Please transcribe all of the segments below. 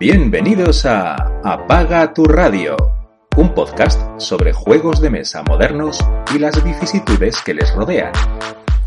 Bienvenidos a Apaga tu radio, un podcast sobre juegos de mesa modernos y las vicisitudes que les rodean.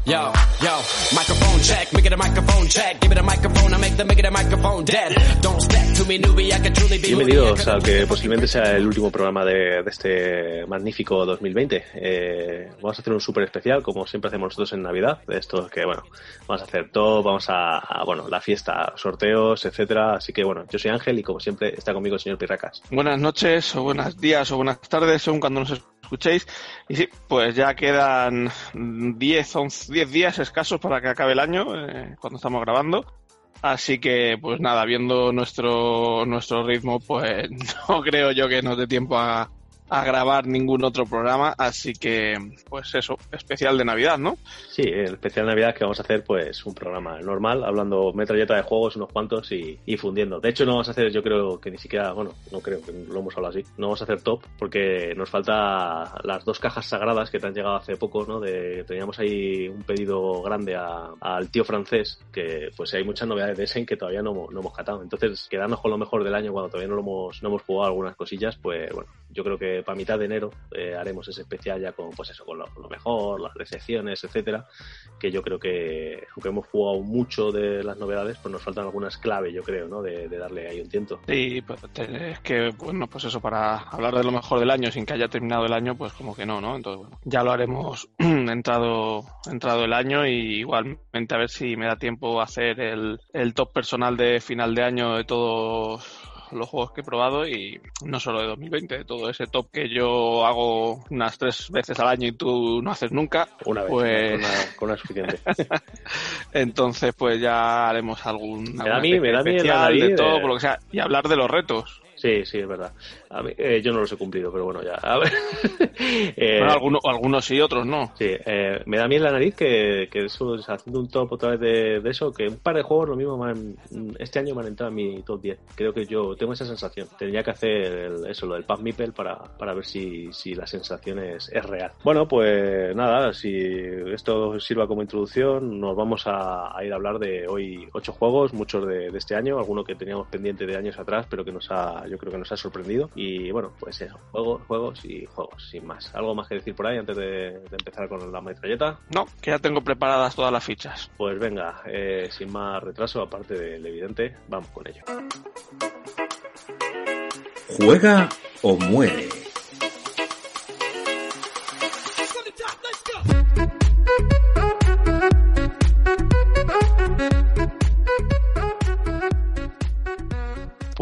Yo, yo, microphone check, make it a microphone check, give it a microphone, I make the make it a microphone dead. Don't step to me, newbie, I can truly be. Bienvenidos al que posiblemente sea el último programa de, de este magnífico 2020. Eh, vamos a hacer un súper especial, como siempre hacemos nosotros en Navidad, de esto que, bueno, vamos a hacer todo, vamos a, a, bueno, la fiesta, sorteos, etcétera. Así que, bueno, yo soy Ángel y como siempre está conmigo el señor Pirracas. Buenas noches, o buenos días, o buenas tardes, según cuando nos escuchéis. Y sí, pues ya quedan 10, 11, 10 días escasos para que acabe el año, eh, cuando estamos grabando. Así que, pues nada, viendo nuestro, nuestro ritmo, pues no creo yo que nos dé tiempo a, a grabar ningún otro programa, así que pues eso, especial de Navidad, ¿no? Sí, el especial de Navidad que vamos a hacer pues un programa normal, hablando metralleta de juegos, unos cuantos y, fundiendo. De hecho no vamos a hacer, yo creo que ni siquiera, bueno, no creo que lo hemos hablado así, no vamos a hacer top porque nos falta las dos cajas sagradas que te han llegado hace poco, ¿no? De, teníamos ahí un pedido grande al tío francés, que pues hay muchas novedades de Essen que todavía no, no hemos catado. Entonces, quedarnos con lo mejor del año cuando todavía no lo hemos, no hemos jugado algunas cosillas, pues bueno, yo creo que para mitad de enero eh, haremos ese especial ya con pues eso con lo, mejor las recepciones etcétera que yo creo que aunque hemos jugado mucho de las novedades pues nos faltan algunas claves yo creo no de, darle ahí un tiento. Sí pues, es que bueno pues eso para hablar de lo mejor del año sin que haya terminado el año pues como que no no entonces bueno ya lo haremos entrado entrado el año y igualmente a ver si me da tiempo hacer el, el top personal de final de año de todos los juegos que he probado y no solo de 2020, de todo ese top que yo hago unas tres veces al año y tú no haces nunca. Una vez, pues... una, con una suficiente. Entonces, pues ya haremos algún. Me da a mí, me da de todo, por lo que sea, y hablar de los retos. Sí, sí, es verdad. A mí, eh, yo no los he cumplido, pero bueno, ya. A ver. eh, bueno, algunos, algunos sí, otros no. Sí, eh, me da miedo la nariz que, que eso, haciendo un top otra vez de, de, eso, que un par de juegos lo mismo me han, este año me han entrado en mi top 10. Creo que yo tengo esa sensación. Tendría que hacer el, eso, lo del Pub Mipel para, para ver si, si la sensación es, es, real. Bueno, pues nada, si esto sirva como introducción, nos vamos a, a ir a hablar de hoy ocho juegos, muchos de, de este año, algunos que teníamos pendiente de años atrás, pero que nos ha yo creo que nos ha sorprendido. Y bueno, pues eso, juegos, juegos y juegos, sin más. ¿Algo más que decir por ahí antes de, de empezar con la metralleta? No, que ya tengo preparadas todas las fichas. Pues venga, eh, sin más retraso, aparte del evidente, vamos con ello. Juega o muere.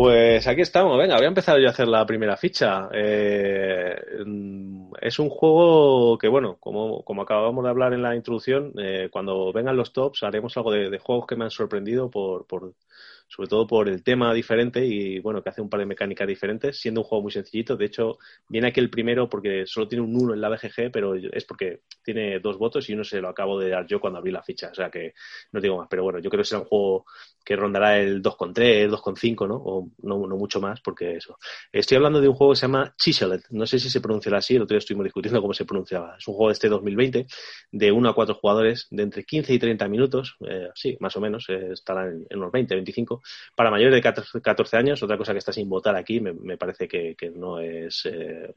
Pues aquí estamos, venga, voy a empezar yo a hacer la primera ficha. Eh, es un juego que, bueno, como, como acabamos de hablar en la introducción, eh, cuando vengan los tops haremos algo de, de, juegos que me han sorprendido por, por, sobre todo por el tema diferente y, bueno, que hace un par de mecánicas diferentes, siendo un juego muy sencillito. De hecho, viene aquí el primero porque solo tiene un 1 en la BGG, pero es porque tiene dos votos y uno se lo acabo de dar yo cuando abrí la ficha, o sea que no digo más. Pero bueno, yo creo que será un juego que rondará el 2,3, 2,5, ¿no? O no, no, mucho más, porque eso. Estoy hablando de un juego que se llama Chiselet. No sé si se pronunciará así, el otro día estuvimos discutiendo cómo se pronunciaba. Es un juego de este 2020, de 1 a 4 jugadores, de entre 15 y 30 minutos, eh, sí, más o menos, eh, estará en, en, unos 20, 25. Para mayores de 14, 14, años, otra cosa que está sin votar aquí, me, parece que, no es. Eh,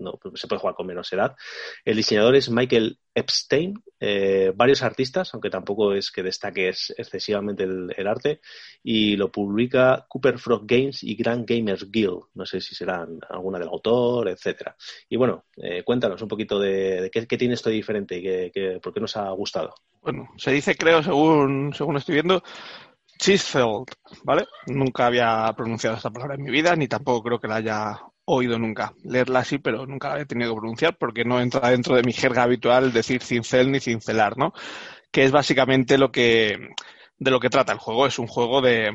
no, se puede jugar con menos edad. El diseñador es Michael Epstein, eh, varios artistas, aunque tampoco es que destaque excesivamente el, arte, y lo publica Cooper Frog Games y Grand Gamers Guild. No sé si serán alguna del autor, etcétera. Y bueno, eh, cuéntanos un poquito de, de qué, qué, tiene esto de diferente y qué, qué, por qué nos ha gustado. Bueno, se dice, creo, según, según estoy viendo, Chisfeld, ¿vale? Nunca había pronunciado esta palabra en mi vida, ni tampoco creo que la haya oído nunca. Leerla así, pero nunca la he tenido que pronunciar porque no entra dentro de mi jerga habitual decir cincel ni cincelar, ¿no? Que es básicamente lo que de lo que trata el juego. Es un juego de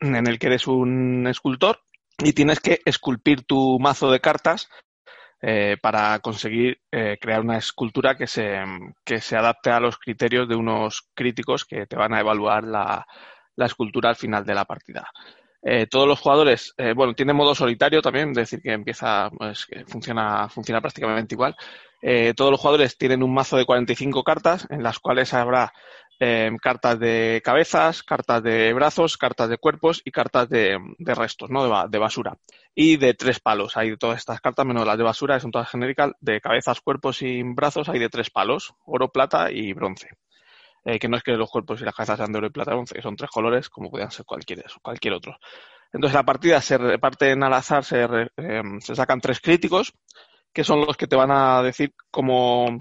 en el que eres un escultor y tienes que esculpir tu mazo de cartas eh, para conseguir eh, crear una escultura que se, que se adapte a los criterios de unos críticos que te van a evaluar la, la escultura al final de la partida. Eh, todos los jugadores, eh, bueno, tiene modo solitario también, es decir, que empieza, pues, que funciona, funciona prácticamente igual. Eh, todos los jugadores tienen un mazo de 45 cartas, en las cuales habrá em, cartas de cabezas, cartas de brazos, cartas de cuerpos y cartas de, restos, ¿no? De, de, basura. Y de tres palos. Hay de todas estas cartas, menos las de basura, son todas genéricas. De cabezas, cuerpos y brazos hay de tres palos, oro, plata y bronce. Eh, que no es que los cuerpos y las cabezas sean de oro y plata que son tres colores, como podrían ser cualquier, cualquier otro. Entonces la partida se reparten al azar, se, em, se sacan tres críticos, que son los que te van a decir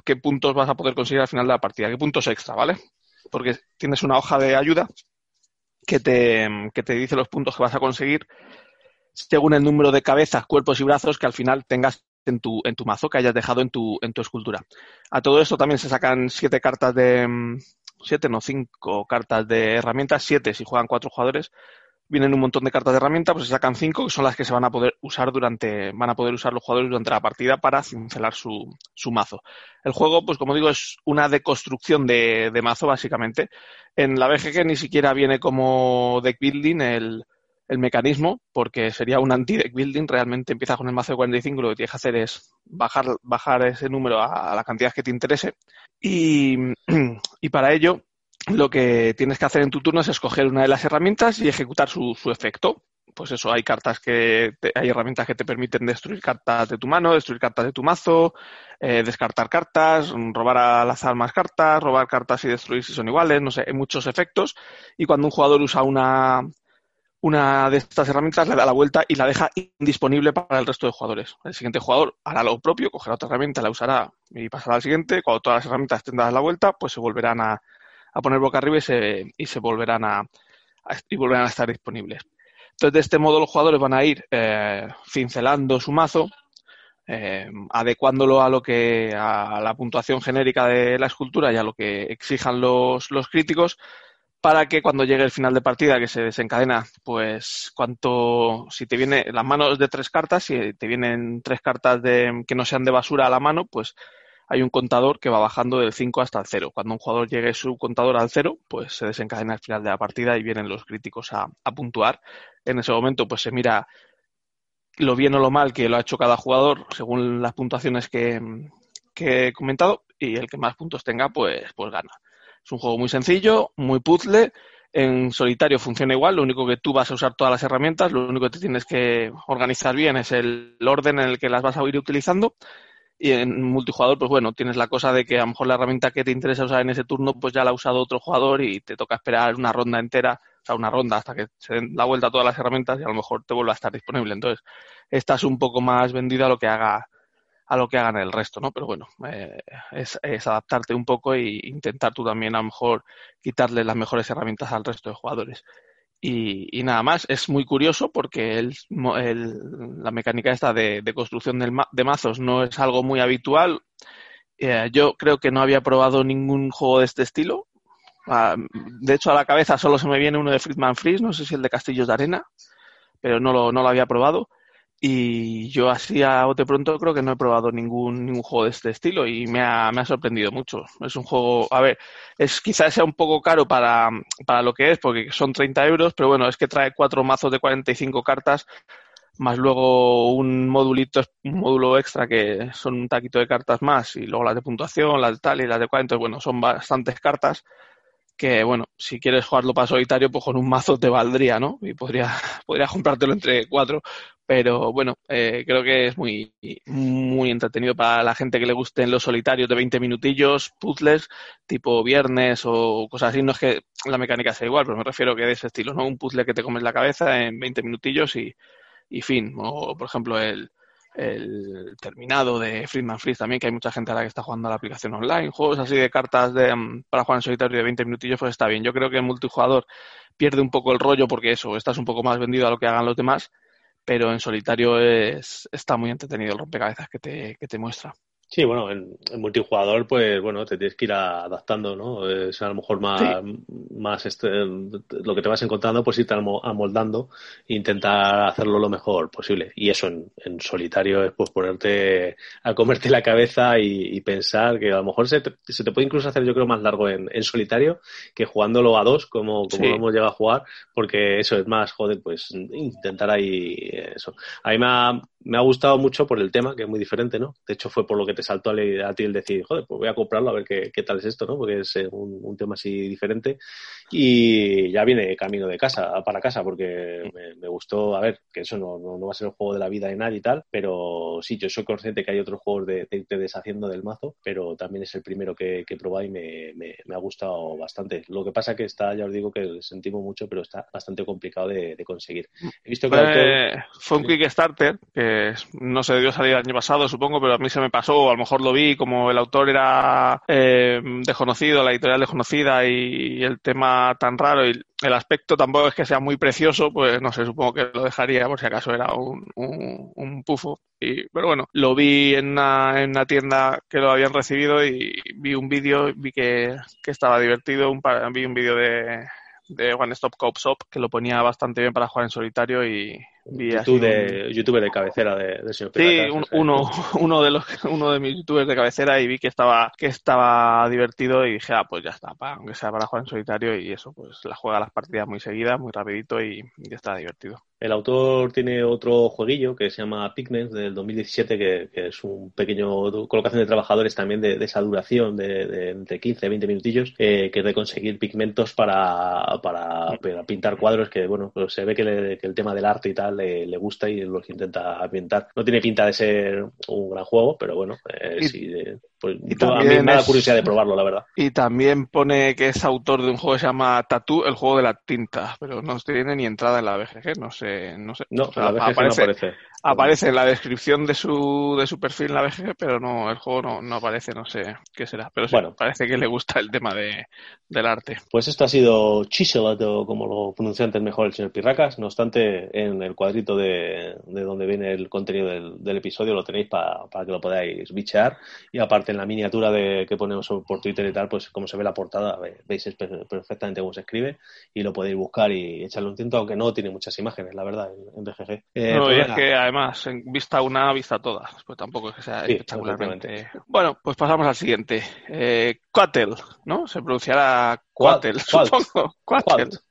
qué puntos vas a poder conseguir al final de la partida, qué puntos extra, ¿vale? Porque tienes una hoja de ayuda que te, que te dice los puntos que vas a conseguir según el número de cabezas, cuerpos y brazos que al final tengas en tu, en tu mazo, que hayas dejado en tu, en tu escultura. A todo esto también se sacan siete cartas de, siete, no cinco cartas de herramientas, siete si juegan cuatro jugadores, vienen un montón de cartas de herramienta, pues se sacan cinco, que son las que se van a poder usar durante, van a poder usar los jugadores durante la partida para cincelar su, su mazo. El juego, pues como digo, es una deconstrucción de, de mazo, básicamente. En la BGG ni siquiera viene como deck building el, el mecanismo, porque sería un anti-deck building. Realmente empieza con el mazo de 45 lo que tienes que hacer es bajar, bajar ese número a, la cantidad que te interese. Y, y para ello, lo que tienes que hacer en tu turno es escoger una de las herramientas y ejecutar su, efecto. Pues eso, hay cartas que hay herramientas que te permiten destruir cartas de tu mano, destruir cartas de tu mazo, eh, descartar cartas, robar al azar más cartas, robar cartas y destruir si son iguales, no sé, hay muchos efectos. Y cuando un jugador usa una, una de estas herramientas, le da la vuelta y la deja indisponible para el resto de jugadores. El siguiente jugador hará lo propio, cogerá otra herramienta, la usará y pasará al siguiente. Cuando todas las herramientas estén dadas la vuelta, pues se volverán a, a poner boca arriba y se, y se volverán a, y volverán a estar disponibles. Entonces, de este modo los jugadores van a ir eh, cincelando su mazo, eh, adecuándolo a lo que a la puntuación genérica de la escultura y a lo que exijan los, los críticos para que cuando llegue el final de partida que se desencadena, pues cuanto si te viene las manos de tres cartas, si te vienen tres cartas de, que no sean de basura a la mano, pues hay un contador que va bajando del 5 hasta el 0. Cuando un jugador llegue su contador al 0, pues se desencadena al final de la partida y vienen los críticos a, puntuar. En ese momento, pues se mira lo bien o lo mal que lo ha hecho cada jugador según las puntuaciones que, he comentado y el que más puntos tenga, pues, pues gana. Es un juego muy sencillo, muy puzzle. En solitario funciona igual, lo único que tú vas a usar todas las herramientas, lo único que te tienes que organizar bien es el orden en el que las vas a ir utilizando y en multijugador, pues bueno, tienes la cosa de que a lo mejor la herramienta que te interesa usar en ese turno, pues ya la ha usado otro jugador y te toca esperar una ronda entera, o sea, una ronda hasta que se den la vuelta a todas las herramientas y a lo mejor te vuelva a estar disponible. Entonces, estás un poco más vendido a lo que haga a lo que hagan el resto, ¿no? Pero bueno, eh, es, adaptarte un poco e intentar tú también a lo mejor quitarle las mejores herramientas al resto de jugadores. Y, nada más, es muy curioso porque el, la mecánica esta de, construcción de mazos no es algo muy habitual. Eh, yo creo que no había probado ningún juego de este estilo. Ah, de hecho, a la cabeza solo se me viene uno de Friedman Freeze, no sé si el de Castillos de Arena, pero no lo, no lo había probado. Y yo así a bote pronto creo que no he probado ningún, ningún juego de este estilo y me ha, me ha sorprendido mucho. Es un juego, a ver, es quizás sea un poco caro para, para lo que es, porque son 30 euros, pero bueno, es que trae cuatro mazos de 45 cartas, más luego un modulito, un módulo extra que son un taquito de cartas más, y luego las de puntuación, las de tal y las de cual, entonces bueno, son bastantes cartas que bueno, si quieres jugarlo para solitario, pues con un mazo te valdría, ¿no? Y podría, podrías comprártelo entre cuatro. Pero bueno, eh, creo que es muy, muy entretenido para la gente que le gusten los solitarios de 20 minutillos, puzzles, tipo viernes o cosas así. No es que la mecánica sea igual, pero me refiero que de ese estilo, ¿no? Un puzzle que te comes la cabeza en 20 minutillos y, y fin. O, por ejemplo, el, el terminado de Friedman Freeze también, que hay mucha gente a que está jugando a la aplicación online, juegos así de cartas de, mm, para jugar en solitario de 20 minutillos, pues está bien. Yo creo que el multijugador pierde un poco el rollo porque eso, estás un poco más vendido a lo que hagan los demás, pero en solitario es, está muy entretenido el rompecabezas que te, que te muestra. Sí, bueno, en, multijugador, pues bueno, te tienes que ir adaptando, ¿no? Es a lo mejor más, más este, lo que te vas encontrando, pues irte amoldando e intentar hacerlo lo mejor posible. Y eso en, en solitario es pues ponerte a comerte la cabeza y, pensar que a lo mejor se te, se te, puede incluso hacer, yo creo, más largo en, en solitario que jugándolo a dos, como, como hemos llegado a jugar, porque eso es más, joder, pues intentar ahí eso. A mí me ha, me ha gustado mucho por el tema, que es muy diferente, ¿no? De hecho, fue por lo que te saltó a, ti el decir, joder, pues voy a comprarlo a ver qué, qué tal es esto, ¿no? Porque es eh, un, un, tema así diferente. Y ya viene camino de casa, para casa, porque me, me gustó, a ver, que eso no, no, no, va a ser el juego de la vida de nadie y tal, pero sí, yo soy consciente que hay otros juegos de, de irte deshaciendo del mazo, pero también es el primero que, que probé y me, me, me, ha gustado bastante. Lo que pasa que está, ya os digo que sentimos mucho, pero está bastante complicado de, de conseguir. He visto que fue, autor... fue un Kickstarter que no se debió salir el año pasado, supongo, pero a mí se me pasó, a lo mejor lo vi, como el autor era eh, desconocido, la editorial desconocida y el tema tan raro y el aspecto tampoco es que sea muy precioso, pues no sé, supongo que lo dejaría por si acaso era un, un, un pufo. Y, pero bueno, lo vi en una, en una tienda que lo habían recibido y vi un vídeo, vi que, que estaba divertido, un, vi un vídeo de, de One Stop Cop Shop que lo ponía bastante bien para jugar en solitario y, YouTube de, un... youtuber de cabecera de, de señor Sí, un, uno, uno, de los, uno de mis youtubers de cabecera y vi que estaba, que estaba divertido y dije, ah, pues ya está, para, aunque sea para jugar en solitario y eso, pues la juega las partidas muy seguidas, muy rapidito y, y está divertido. El autor tiene otro jueguillo que se llama Pigments del 2017, que, que, es un pequeño colocación de trabajadores también de, de esa duración de, de, entre 15 y 20 minutillos, eh, que es de conseguir pigmentos para, para, para, pintar cuadros, que bueno, pues se ve que, le, que el tema del arte y tal le, le, gusta y los intenta ambientar. No tiene pinta de ser un gran juego, pero bueno, eh, y, sí, pues y a mí me da curiosidad de probarlo, la verdad. Y también pone que es autor de un juego que se llama Tattoo, el juego de la tinta, pero no tiene ni entrada en la BGG, no sé, no sé. No, o sea, la BGG aparece, no aparece. Aparece en la descripción de su, de su perfil en la BGG, pero no, el juego no, no aparece, no sé qué será. Pero sí, bueno. parece que le gusta el tema de, del arte. Pues esto ha sido Chiseled, o como lo pronuncia antes mejor el señor Pirracas. No obstante, en el cuadrito de, de donde viene el contenido del, del episodio lo tenéis para, para que lo podáis bichear. Y aparte en la miniatura de, que ponemos por Twitter y tal, pues como se ve la portada, veis perfectamente cómo se escribe y lo podéis buscar y echarle un tiento, aunque no tiene muchas imágenes, la verdad, en, en BGG. Eh, no, pues y es que además, en vista una, vista todas, pues tampoco es que sea sí, espectacularmente. Bueno, pues pasamos al siguiente. Eh, ¿no? Se pronunciará Quatel, supongo.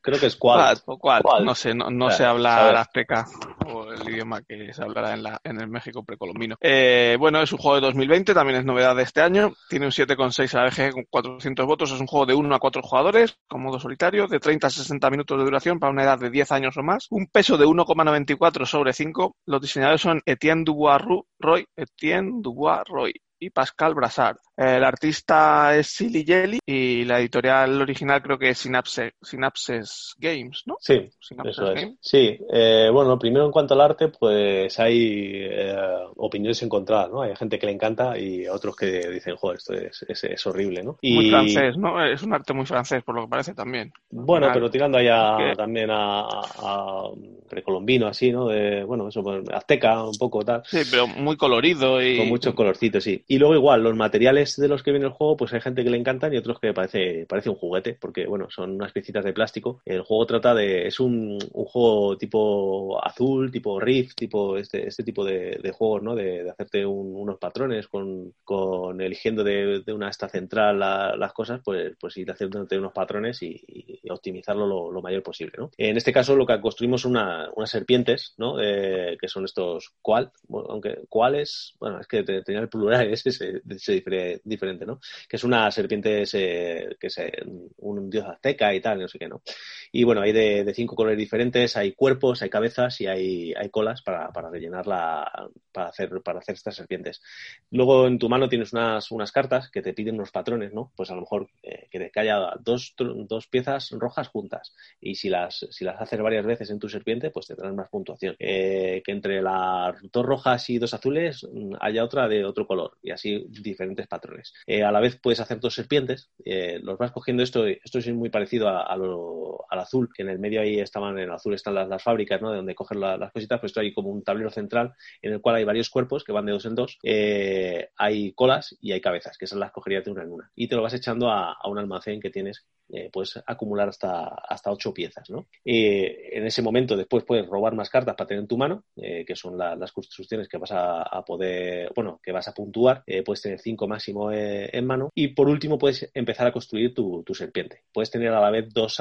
Creo que es Quad. O Quad. No sé, no, no se habla el azteca o el idioma que se hablará en, la, en el México precolombino. Eh, bueno, es un juego de 2020, también es novedad de este año. Tiene un 7,6 a la VG con 400 votos. Es un juego de 1 a 4 jugadores, con modo solitario, de 30 a 60 minutos de duración para una edad de 10 años o más. Un peso de 1,94 sobre 5. Los diseñadores son Etienne Dubois Roy, Etienne Dubois Roy y Pascal Brassard. El artista es Silly Jelly y la editorial original creo que es Synapse, Synapses Games, ¿no? Sí, Synapses eso es. Games. Sí, eh, bueno, primero en cuanto al arte, pues hay eh, opiniones encontradas, ¿no? Hay gente que le encanta y otros que dicen, joder, esto es, es, es horrible, ¿no? Y... Muy francés, ¿no? Es un arte muy francés, por lo que parece también. Bueno, pero tirando allá también a, a, precolombino, así, ¿no? De, bueno, eso, pues, azteca, un poco tal. Sí, pero muy colorido y... Con muchos colorcitos, sí. Y luego igual, los materiales de los que viene el juego, pues hay gente que le encantan y otros que parece, parece un juguete, porque bueno, son unas piecitas de plástico. El juego trata de, es un, un juego tipo azul, tipo Rift, tipo este, este tipo de, juegos, ¿no? De, hacerte un, unos patrones con, con eligiendo de, de, una esta central la, las cosas, pues, pues ir haciéndote unos patrones y, optimizarlo lo, mayor posible, ¿no? En este caso lo que construimos una, unas serpientes, ¿no? Eh, que son estos cual, aunque cuáles, bueno, es que tenía el plural, ese se, se difere, diferente, ¿no? Que es una serpiente ese, que es un dios azteca y tal, no sé qué, ¿no? Y bueno, hay de, cinco colores diferentes, hay cuerpos, hay cabezas y hay, hay colas para, para rellenar la, para hacer, para hacer estas serpientes. Luego en tu mano tienes unas, unas cartas que te piden unos patrones, ¿no? Pues a lo mejor eh, que te haya dos, dos piezas rojas juntas y si las, si las haces varias veces en tu serpiente, pues tendrás más puntuación. Eh, que entre las dos rojas y dos azules mm, haya otra de otro color y así diferentes patrones. Eh, a la vez puedes hacer dos serpientes, eh, los vas cogiendo esto, esto es muy parecido a, lo, al azul, que en el medio ahí estaban, en el azul están las, las fábricas, ¿no? De donde cogen la, las cositas, pues esto hay como un tablero central en el cual hay varios cuerpos que van de dos en dos, eh, hay colas y hay cabezas, que esas las cogerías de una en una. Y te lo vas echando a, a un almacén que tienes puedes acumular hasta, hasta ocho piezas. ¿no? En ese momento después puedes robar más cartas para tener en tu mano, que son la, las construcciones que vas a, a, poder, bueno, que vas a puntuar puedes tener 5 máximo eh, en mano y por último puedes empezar a construir tu, serpiente. Puedes tener a la vez dos,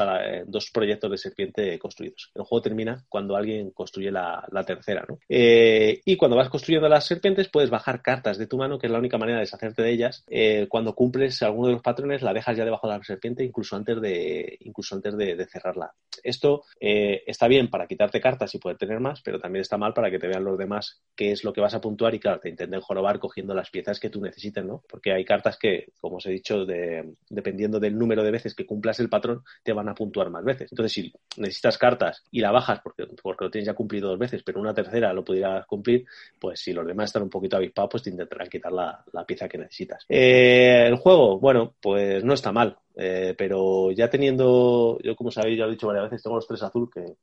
dos proyectos de serpiente construidos. El juego termina cuando alguien construye la, tercera. ¿no? y cuando vas construyendo las serpientes puedes bajar cartas de tu mano, que es la única manera de deshacerte de ellas. cuando cumples alguno de los patrones la dejas ya debajo de la serpiente incluso antes de, incluso antes de, cerrarla. Esto está bien para quitarte cartas y poder tener más, pero también está mal para que te vean los demás qué es lo que vas a puntuar y claro, te intenten jorobar cogiendo las piezas que tú necesites, ¿no? Porque hay cartas que, como os he dicho, dependiendo del número de veces que cumplas el patrón, te van a puntuar más veces. Entonces, si necesitas cartas y la bajas porque, porque lo tienes ya cumplido dos veces, pero una tercera lo pudieras cumplir, pues si los demás están un poquito avispados, pues te intentarán quitar la, pieza que necesitas. Eh, el juego, bueno, pues no está mal. Eh, pero ya teniendo, yo como sabéis, ya lo he dicho varias veces, tengo los tres azul, que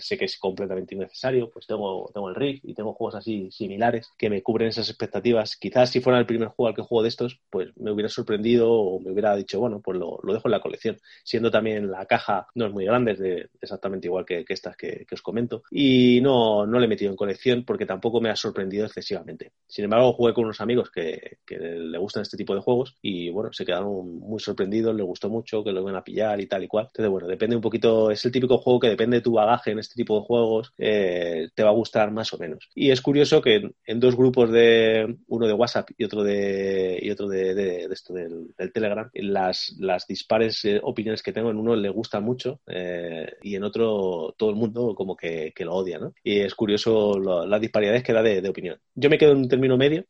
sé que es completamente innecesario, pues tengo, tengo el Rift y tengo juegos así similares que me cubren esas expectativas. Quizás si fuera el primer juego al que juego de estos, pues me hubiera sorprendido o me hubiera dicho, bueno, pues lo, lo dejo en la colección. Siendo también la caja no es muy grande, es de, exactamente igual que, estas que, os comento. Y no, no le he metido en colección porque tampoco me ha sorprendido excesivamente. Sin embargo, jugué con unos amigos que, que le gustan este tipo de juegos y bueno, se quedaron muy sorprendidos, les gustó mucho, que lo van a pillar y tal y cual. Entonces, bueno, depende un poquito, es el típico juego que depende de tu bagaje en este tipo de juegos, eh, te va a gustar más o menos. Y es curioso que en, dos grupos de, uno de WhatsApp y otro de, y otro de, esto del, Telegram, las, las dispares eh, opiniones que tengo, en uno le gusta mucho eh, y en otro todo el mundo como que, lo odia, ¿no? Y es curioso las disparidades que da de, opinión. Yo me quedo en un término medio,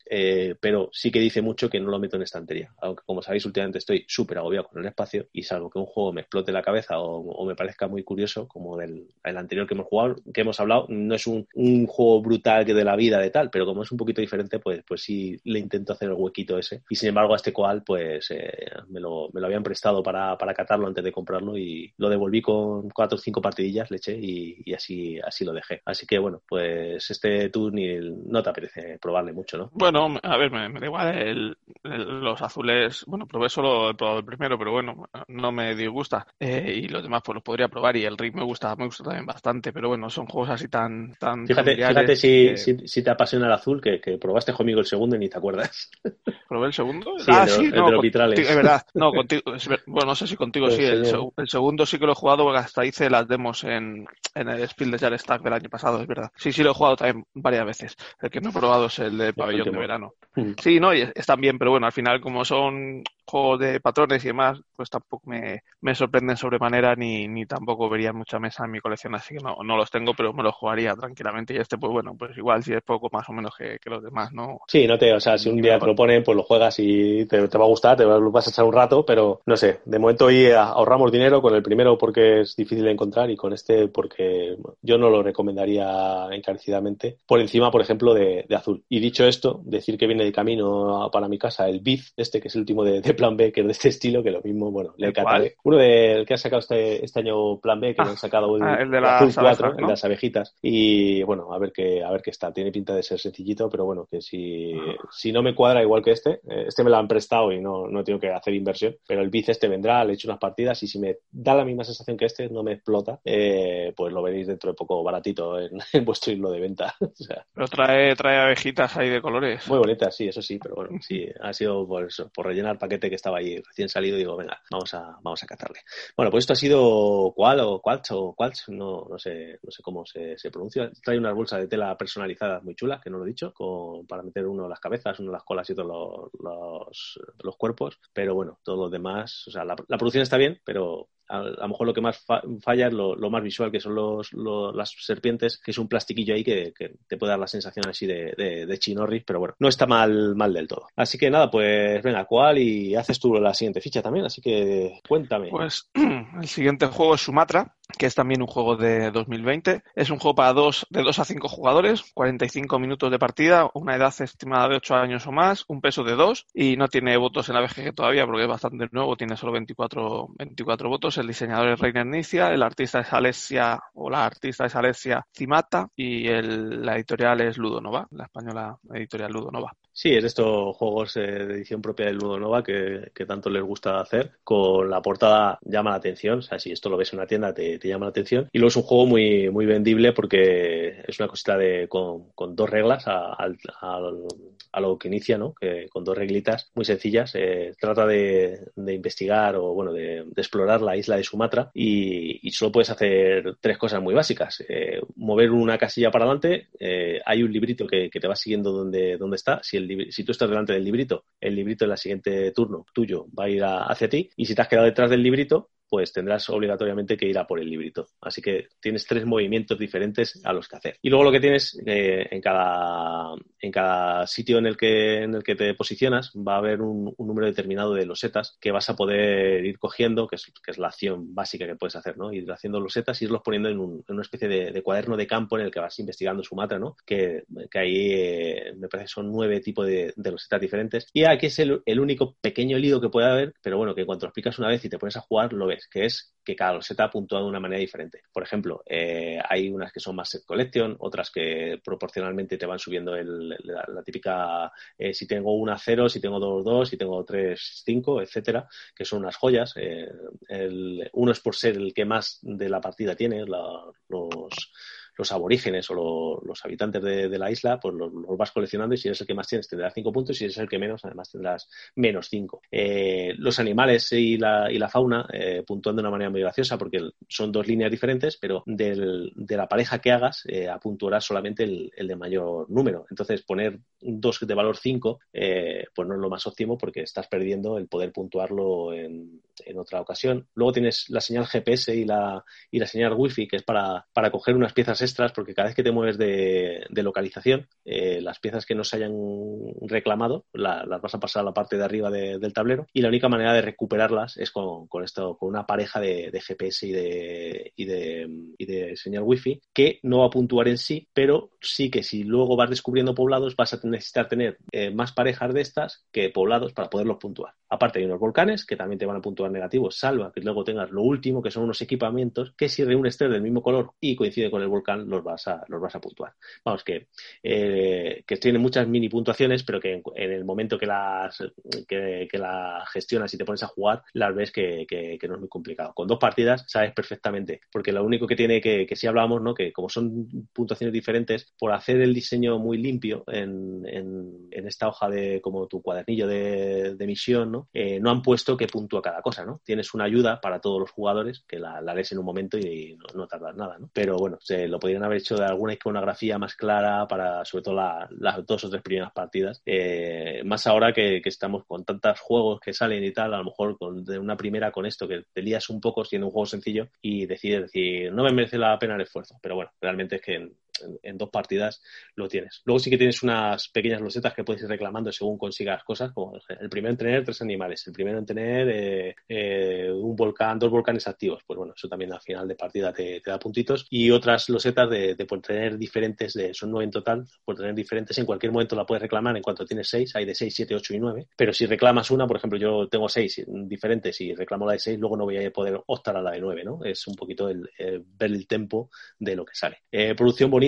pero sí que dice mucho que no lo meto en estantería. Aunque como sabéis, últimamente estoy súper agobiado con el espacio y salvo que un juego me explote la cabeza o, me parezca muy curioso, como el anterior que hemos jugado, que hemos hablado, no es un, un, juego brutal que de la vida de tal, pero como es un poquito diferente, pues, pues sí le intento hacer el huequito ese. Y sin embargo, a este coal, pues eh, me, lo, me, lo, habían prestado para, para catarlo antes de comprarlo y lo devolví con cuatro o cinco partidillas, le eché y, así, así lo dejé. Así que bueno, pues este tú ni no te apetece probarle mucho, ¿no? Bueno, a ver, me, da igual. los azules, bueno, probé solo he probado el primero, pero bueno, no me disgusta. Eh, y los demás pues los podría probar y el Rick me gusta, me gusta también bastante, pero bueno, son juegos así tan... tan fíjate, fíjate si, si, te apasiona el azul, que, que, probaste conmigo el segundo y ni te acuerdas. ¿Probé el segundo? ah, sí, el de los vitrales. es verdad, no, contigo, bueno, no sé si contigo pues sí, el, el, segundo sí que lo he jugado porque hasta hice las demos en, en el Spiel de Jar Stack del año pasado, es verdad. Sí, sí lo he jugado también varias veces. El que no he probado es el de pabellón de verano. Sí, no, y están bien, pero bueno, al final como son juegos de patrones y demás, pues tampoco me, me sorprenden sobremanera ni, ni tampoco vería mucha mesa en mi colección, así que no, no los tengo, pero me los jugaría tranquilamente. Y este, pues bueno, pues igual si es poco más o menos que, los demás, ¿no? Sí, no te, o sea, si un día te lo ponen, pues lo juegas y te, va a gustar, te vas a echar un rato, pero no sé, de momento hoy ahorramos dinero con el primero porque es difícil de encontrar y con este porque yo no lo recomendaría encarecidamente por encima, por ejemplo, de, azul. Y dicho esto, decir que viene de camino para mi casa el Biz, este que es el último de plan B, que es de este estilo, que lo mismo, bueno, le cataré. Uno del que ha sacado este, este año plan B, que ah, han sacado el, ah, el de las 4, el de las abejitas. Y bueno, a ver qué, a ver qué está. Tiene pinta de ser sencillito, pero bueno, que si, si no me cuadra igual que este, eh, este me lo han prestado y no, no tengo que hacer inversión, pero el bice este vendrá, le he hecho unas partidas y si me da la misma sensación que este, no me explota, eh, pues lo veréis dentro de poco baratito en, vuestro hilo de venta. Pero trae, trae abejitas ahí de colores. Muy bonitas, sí, eso sí, pero bueno, sí, ha sido por, por rellenar el paquete que estaba ahí recién salido y digo, venga, vamos a, vamos a cazarle. Bueno, pues esto ha sido cual o Qualch o Qualch, no, no sé, no sé cómo se, pronuncia. Trae unas bolsas de tela personalizadas muy chulas, que no lo he dicho, con, para meter uno las cabezas, uno las colas y otro los, los, cuerpos. Pero bueno, todo lo demás, o sea, la producción está bien, pero a, lo mejor lo que más falla es lo, más visual, que son los, las serpientes, que es un plastiquillo ahí que, te puede dar la sensación así de, de, chinorris, pero bueno, no está mal, mal del todo. Así que nada, pues venga, ¿cuál? Y haces tú la siguiente ficha también, así que cuéntame. Pues el siguiente juego es Sumatra, que es también un juego de 2020. Es un juego para dos, de 2 a 5 jugadores, 45 minutos de partida, una edad estimada de 8 años o más, un peso de 2 y no tiene votos en la BGG todavía porque es bastante nuevo, tiene solo 24, 24 votos. El diseñador es Reiner Nicia, el artista es Alessia o la artista es Alessia Cimata y el, la editorial es Ludonova, la española editorial Ludonova. Sí, es de estos juegos eh, de edición propia del Ludo Nova que, tanto les gusta hacer. Con la portada llama la atención, o sea, si esto lo ves en una tienda te, llama la atención. Y luego es un juego muy, muy vendible porque es una cosita de, con, dos reglas a, lo que inicia, ¿no? Que con dos reglitas muy sencillas. Eh, trata de, investigar o, bueno, de, explorar la isla de Sumatra y, solo puedes hacer tres cosas muy básicas. Eh, mover una casilla para adelante, hay un librito que, te va siguiendo donde, donde está. Si, el, si tú estás delante del librito, el librito en la siguiente turno tuyo va a ir hacia ti. Y si te has quedado detrás del librito, pues tendrás obligatoriamente que ir a por el librito. Así que tienes tres movimientos diferentes a los que hacer. Y luego lo que tienes eh, en, cada, en cada sitio en el, que, en el que te posicionas va a haber un, número determinado de losetas que vas a poder ir cogiendo, que es, que es la acción básica que puedes hacer, ¿no? Ir haciendo losetas y irlos poniendo en, una especie de, cuaderno de campo en el que vas investigando Sumatra, ¿no? Que, que ahí eh, me parece que son nueve tipos de, losetas diferentes. Y aquí es el, el único pequeño lío que puede haber, pero bueno, que cuando lo explicas una vez y te pones a jugar, lo ves que es que cada loseta ha puntuado de una manera diferente. Por ejemplo, eh, hay unas que son más set collection, otras que proporcionalmente te van subiendo la, típica, eh, si tengo una 0, si tengo dos 2, si tengo tres 5, etcétera, que son unas joyas. Eh, uno es por ser el que más de la partida tiene, los los aborígenes o los habitantes de, la isla, pues los, vas coleccionando y si eres el que más tienes tendrás cinco puntos y si eres el que menos, además tendrás menos cinco. Eh, los animales y la, y la fauna eh, puntúan de una manera muy graciosa porque son dos líneas diferentes, pero de la pareja que hagas eh, apuntuarás solamente el, de mayor número. Entonces, poner dos de valor 5, eh, pues no es lo más óptimo porque estás perdiendo el poder puntuarlo en, en, otra ocasión. Luego tienes la señal GPS y la, y la señal Wi-Fi, que es para, para coger unas piezas extras, porque cada vez que te mueves de, localización, eh, las piezas que no se hayan reclamado las vas a pasar a la parte de arriba del tablero y la única manera de recuperarlas es con, con esto, con una pareja de, GPS y de, y de, y de señal Wi-Fi que no va a puntuar en sí, pero sí que si luego vas descubriendo poblados vas a necesitar tener eh, más parejas de estas que poblados para poderlos puntuar. Aparte hay unos volcanes que también te van a puntuar negativos, salva que luego tengas lo último, que son unos equipamientos que si reúnes tres del mismo color y coincide con el volcán, los vas a, los vas a puntuar. Vamos, que, eh, que tiene muchas mini puntuaciones, pero que en, el momento que las que, la gestionas y te pones a jugar, las ves que, no es muy complicado. Con dos partidas sabes perfectamente, porque lo único que tiene que, que si hablamos, ¿no? que como son puntuaciones diferentes, por hacer el diseño muy limpio en, en, esta hoja de como tu cuadernillo de, de misión, ¿no? Eh, no han puesto que puntúa cada cosa, Tienes una ayuda para todos los jugadores que la, la en un momento y no, no tardas nada, ¿no? Pero bueno, se lo podrían haber hecho de alguna iconografía más clara para, sobre todo, las dos o tres primeras partidas. Eh, más ahora que, estamos con tantos juegos que salen y tal, a lo mejor con, de una primera con esto, que te lías un poco siendo un juego sencillo y decides decir, no me merece la pena el esfuerzo. Pero bueno, realmente es que en, dos partidas lo tienes. Luego sí que tienes unas pequeñas losetas que puedes ir reclamando según consigas cosas, como el primero en tener tres animales, el primero en tener eh, eh, un volcán, dos volcanes activos. Pues bueno, eso también al final de partida te, da puntitos. Y otras losetas de, de tener diferentes, son nueve en total, por tener diferentes, en cualquier momento la puedes reclamar en cuanto tienes seis, hay de seis, siete, ocho y nueve. Pero si reclamas una, por ejemplo, yo tengo seis diferentes y reclamo la de seis, luego no voy a poder optar a la de nueve, ¿no? Es un poquito el, ver el tempo de lo que sale. Eh, producción bonita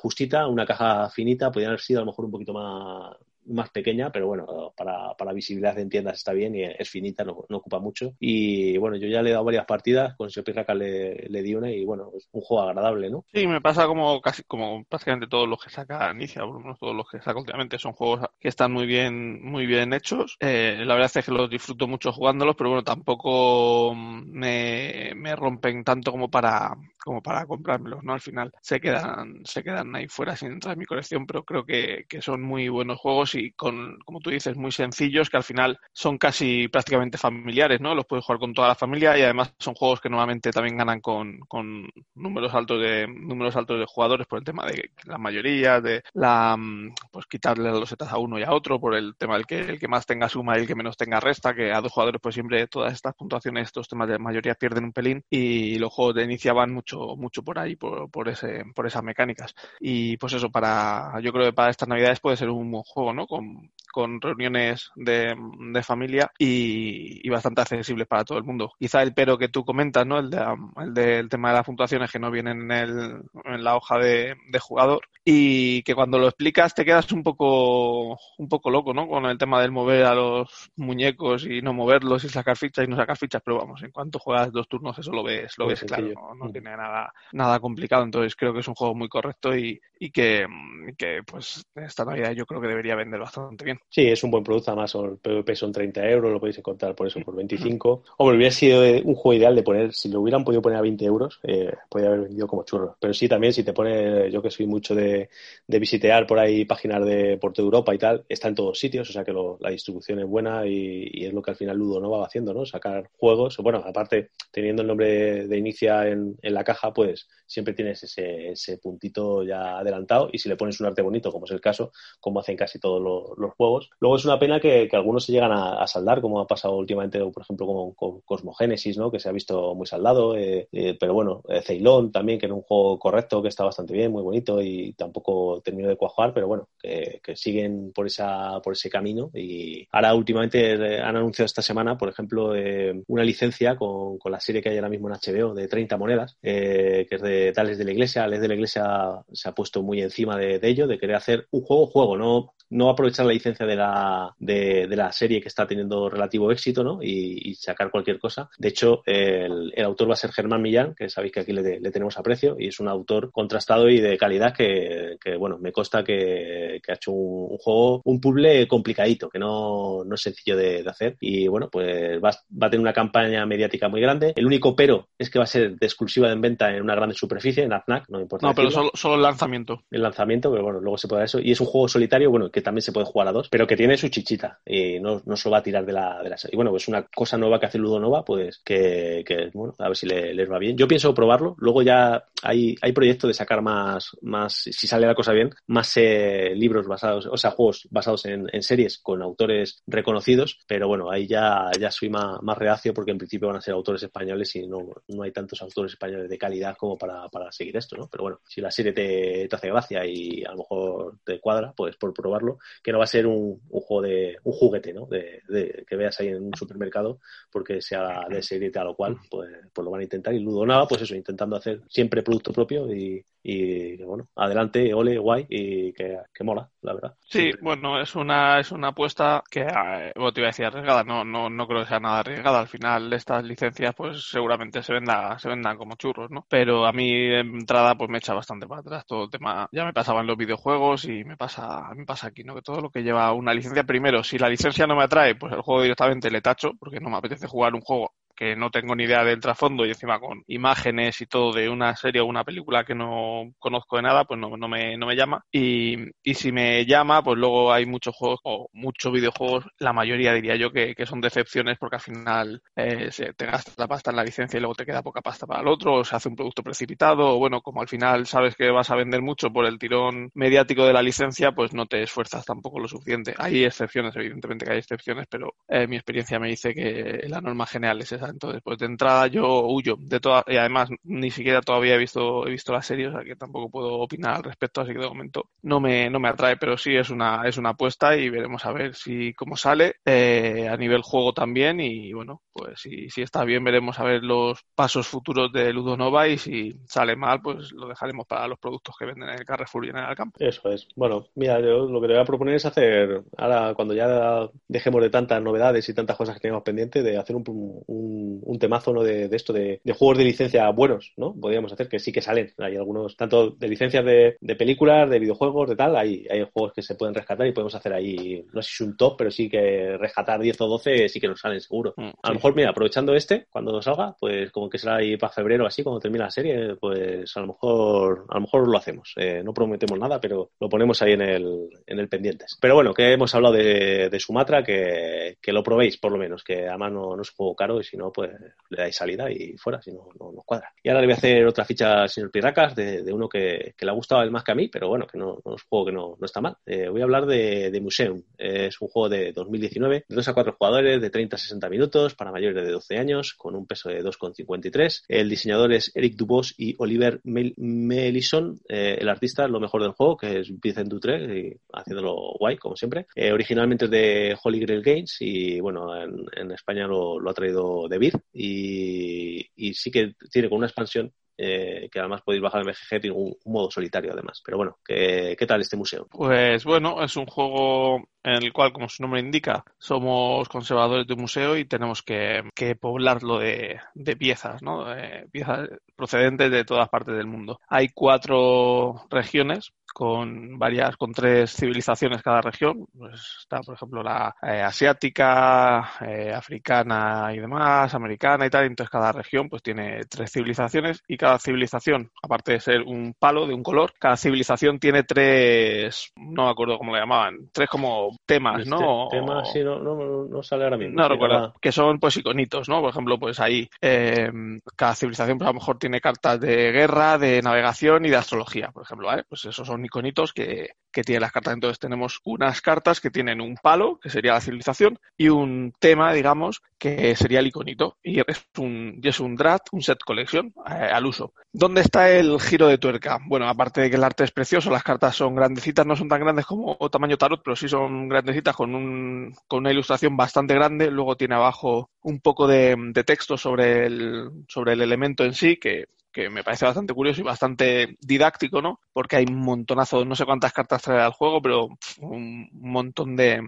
justita, una caja finita, podría haber sido a lo mejor un poquito más, más pequeña, pero bueno, para, para visibilidad en tiendas está bien y es finita, no, ocupa mucho. Y bueno, yo ya le he dado varias partidas, con Pirraca le, le di una y bueno, es un juego agradable, ¿no? Sí, me pasa como casi como prácticamente todos los que saca Inicia, por lo menos todos los que saca últimamente son juegos que están muy bien, muy bien hechos. Eh, la verdad es que los disfruto mucho jugándolos, pero bueno, tampoco me, me rompen tanto como para, como para comprármelos, ¿no? Al final se quedan, se quedan ahí fuera sin entrar en mi colección, pero creo que, que son muy buenos juegos y con, como tú dices, muy sencillos que al final son casi prácticamente familiares, ¿no? Los puedes jugar con toda la familia y además son juegos que normalmente también ganan con, con números altos de números altos de jugadores por el tema de la mayoría, de la mm, pues quitarle los setas a uno y a otro, por el tema del que el que más tenga suma y el que menos tenga resta, que a dos jugadores pues siempre todas estas puntuaciones, estos temas de mayoría pierden un pelín y los juegos de inicia van mucho, mucho por ahí, por, por ese, por esas mecánicas. Y pues eso, para, yo creo que para estas navidades puede ser un buen juego, ¿no? Con, con reuniones de, de familia y, y, bastante accesibles para todo el mundo. Quizá el pero que tú comentas, ¿no? El, de, el del tema de las puntuaciones que no vienen en, el, en la hoja de, de jugador. y que cuando lo explicas te quedas un poco, un poco loco, ¿no? Con el tema del mover a los muñecos y no moverlos y sacar fichas y no sacar fichas, pero vamos, en cuanto juegas dos turnos eso lo ves, lo ves claro, no, mm. tiene nada, nada complicado, entonces creo que es un juego muy correcto y, y que, que, pues esta Navidad yo creo que debería vender bastante bien. Sí, es un buen producto, además el PvP son 30 euros, lo podéis encontrar por eso por 25. Hombre, hubiera sido un juego ideal de poner, si lo hubieran podido poner a 20 euros, eh, podría haber vendido como churro. Pero sí, también si te pone, yo que soy mucho de, de visitear por ahí páginas de por toda Europa y tal, está en todos sitios, o sea que la distribución es buena y, es lo que al final Ludo no va haciendo, ¿no? Sacar juegos, bueno, aparte teniendo el nombre de Inicia en, en la caja, pues siempre tienes ese, ese, puntito ya adelantado y si le pones un arte bonito, como es el caso, como hacen casi todos los, juegos. Luego es una pena que, algunos se llegan a, saldar, como ha pasado últimamente, por ejemplo, con, Cosmogénesis, ¿no? que se ha visto muy saldado, eh, eh, pero bueno, eh, Ceylon también, que era un juego correcto, que está bastante bien, muy bonito y tampoco terminó de cuajar, pero bueno, que, siguen por, esa, por ese camino y ahora últimamente han anunciado esta semana, por ejemplo, una licencia con, con, la serie que hay ahora mismo en HBO de 30 monedas, que es de Tales de la Iglesia, Tales de la Iglesia se ha puesto muy encima de, de ello, de querer hacer un juego, juego, no no aprovechar la licencia de la, de, la serie que está teniendo relativo éxito, ¿no? Y, sacar cualquier cosa. De hecho, el, autor va a ser Germán Millán, que sabéis que aquí le, tenemos aprecio, y es un autor contrastado y de calidad que, bueno, me consta que, ha hecho un, juego, un puzzle complicadito, que no, no es sencillo de, hacer. Y bueno, pues va, va, a tener una campaña mediática muy grande. El único pero es que va a ser de exclusiva de venta en una grande superficie, en AFNAC, no importa. No, pero solo, solo, el lanzamiento. El lanzamiento, pero bueno, luego se puede eso. Y es un juego solitario, bueno, que también se puede jugar a dos, pero que tiene su chichita y no, no se lo va a tirar de la, de la Y bueno, pues una cosa nueva que hace Ludo Nova, pues que, que bueno, a ver si le, les va bien. Yo pienso probarlo, luego ya hay, hay proyectos de sacar más, más, si sale la cosa bien, más eh, libros basados, o sea, juegos basados en, en, series con autores reconocidos, pero bueno, ahí ya, ya soy más, más reacio porque en principio van a ser autores españoles y no, no hay tantos autores españoles de calidad como para, para seguir esto, ¿no? Pero bueno, si la serie te, te hace gracia y a lo mejor te cuadra, pues por probarlo, que no va a ser un, un juego de, un juguete, ¿no? De, que veas ahí en un supermercado porque sea de serie tal o cual, pues, pues lo van a intentar. Y Ludo nada, pues eso, intentando hacer siempre producto propio y, y bueno, adelante, ole, guay y que, que mola, la verdad. Sí, bueno, es una, es una apuesta que, eh, te iba a decir arriesgada, no, no, no creo que sea nada arriesgada. Al final, estas licencias, pues seguramente se venda, se vendan como churros, ¿no? Pero a mí, de entrada, pues me echa bastante para atrás todo el tema. Ya me pasaba en los videojuegos y me pasa, me pasa aquí, ¿no? Que todo lo que lleva una licencia, primero, si la licencia no me atrae, pues el juego directamente le tacho, porque no me apetece jugar un juego que no tengo ni idea del trasfondo y encima con imágenes y todo de una serie o una película que no conozco de nada, pues no, no, me, no me llama. Y, y si me llama, pues luego hay muchos juegos o muchos videojuegos, la mayoría diría yo que, que son decepciones porque al final eh, te gastas la pasta en la licencia y luego te queda poca pasta para el otro, o se hace un producto precipitado, o bueno, como al final sabes que vas a vender mucho por el tirón mediático de la licencia, pues no te esfuerzas tampoco lo suficiente. Hay excepciones, evidentemente que hay excepciones, pero eh, mi experiencia me dice que la norma general es esa entonces, pues de entrada yo huyo de toda, y además ni siquiera todavía he visto, he visto la serie, o sea que tampoco puedo opinar al respecto, así que de momento no me, no me atrae, pero sí es una, es una apuesta y veremos a ver si cómo sale, eh, a nivel juego también, y bueno, pues si, está bien veremos a ver los pasos futuros de Ludonova y si sale mal, pues lo dejaremos para los productos que venden en el Carrefour y en el campo. Eso es. Bueno, mira, yo lo que le voy a proponer es hacer, ahora cuando ya dejemos de tantas novedades y tantas cosas que tenemos pendientes, de hacer un, un un, temazo ¿no? de, esto de, juegos de licencia buenos, ¿no? Podríamos hacer que sí que salen. Hay algunos, tanto de licencias de, películas, de videojuegos, de tal, hay, hay juegos que se pueden rescatar y podemos hacer ahí, no sé si es un top, pero sí que rescatar 10 o 12 sí que nos salen seguro. Mm, a lo mejor, mira, aprovechando este, cuando salga, pues como que será ahí para febrero así, cuando termine la serie, pues a lo mejor, a lo mejor lo hacemos. Eh, no prometemos nada, pero lo ponemos ahí en el, en el pendientes. Pero bueno, que hemos hablado de, de Sumatra, que, que lo probéis por lo menos, que además no, no es un juego caro y si no, pues le dais salida y fuera, si no, no nos cuadra. Y ahora le voy a hacer otra ficha al señor Pirracas de, uno que, le ha gustado el más que a mí, pero bueno, que no, es un juego que no, no está mal. Eh, voy a hablar de, de, Museum. es un juego de 2019, de 2 a 4 jugadores, de 30 a 60 minutos, para mayores de 12 años, con un peso de 2,53. El diseñador es Eric Dubos y Oliver Melison. Eh, el artista lo mejor del juego, que es Vincent Dutre, haciéndolo guay, como siempre. Eh, originalmente es de Holy Grail Games y bueno, en, España lo, ha traído de Vir y, y, sí que tiene con una expansión eh, que además podéis bajar en BGG, tiene un, modo solitario además. Pero bueno, ¿qué, ¿qué tal este museo? Pues bueno, es un juego en el cual, como su nombre indica, somos conservadores de un museo y tenemos que, poblarlo de, piezas, ¿no? piezas procedentes de todas partes del mundo. Hay cuatro regiones con varias, con tres civilizaciones cada región. Pues está, por ejemplo, la eh, asiática, eh, africana y demás, americana y tal. Entonces cada región pues tiene tres civilizaciones y cada civilización, aparte de ser un palo de un color, cada civilización tiene tres, no me acuerdo cómo le llamaban, tres como temas, ¿no? Temas, sí, no, no, no, sale ahora mismo. No recuerdo, que son pues iconitos, ¿no? Por ejemplo, pues ahí eh, cada civilización pues, a lo mejor tiene cartas de guerra, de navegación y de astrología, por ejemplo. Pues esos son iconitos que, que tienen las cartas. Entonces tenemos unas cartas que tienen un palo, que sería la civilización, y un tema, digamos, que sería el iconito. Y es un, y es un draft, un set collection eh, al uso. ¿Dónde está el giro de tuerca? Bueno, aparte de que el arte es precioso, las cartas son grandecitas, no son tan grandes como tamaño tarot, pero sí son grandecitas con, un, con una ilustración bastante grande. Luego tiene abajo un poco de, de texto sobre el, sobre el elemento en sí, que que me parece bastante curioso y bastante didáctico, ¿no? Porque hay un montonazo, no sé cuántas cartas trae al juego, pero un montón de,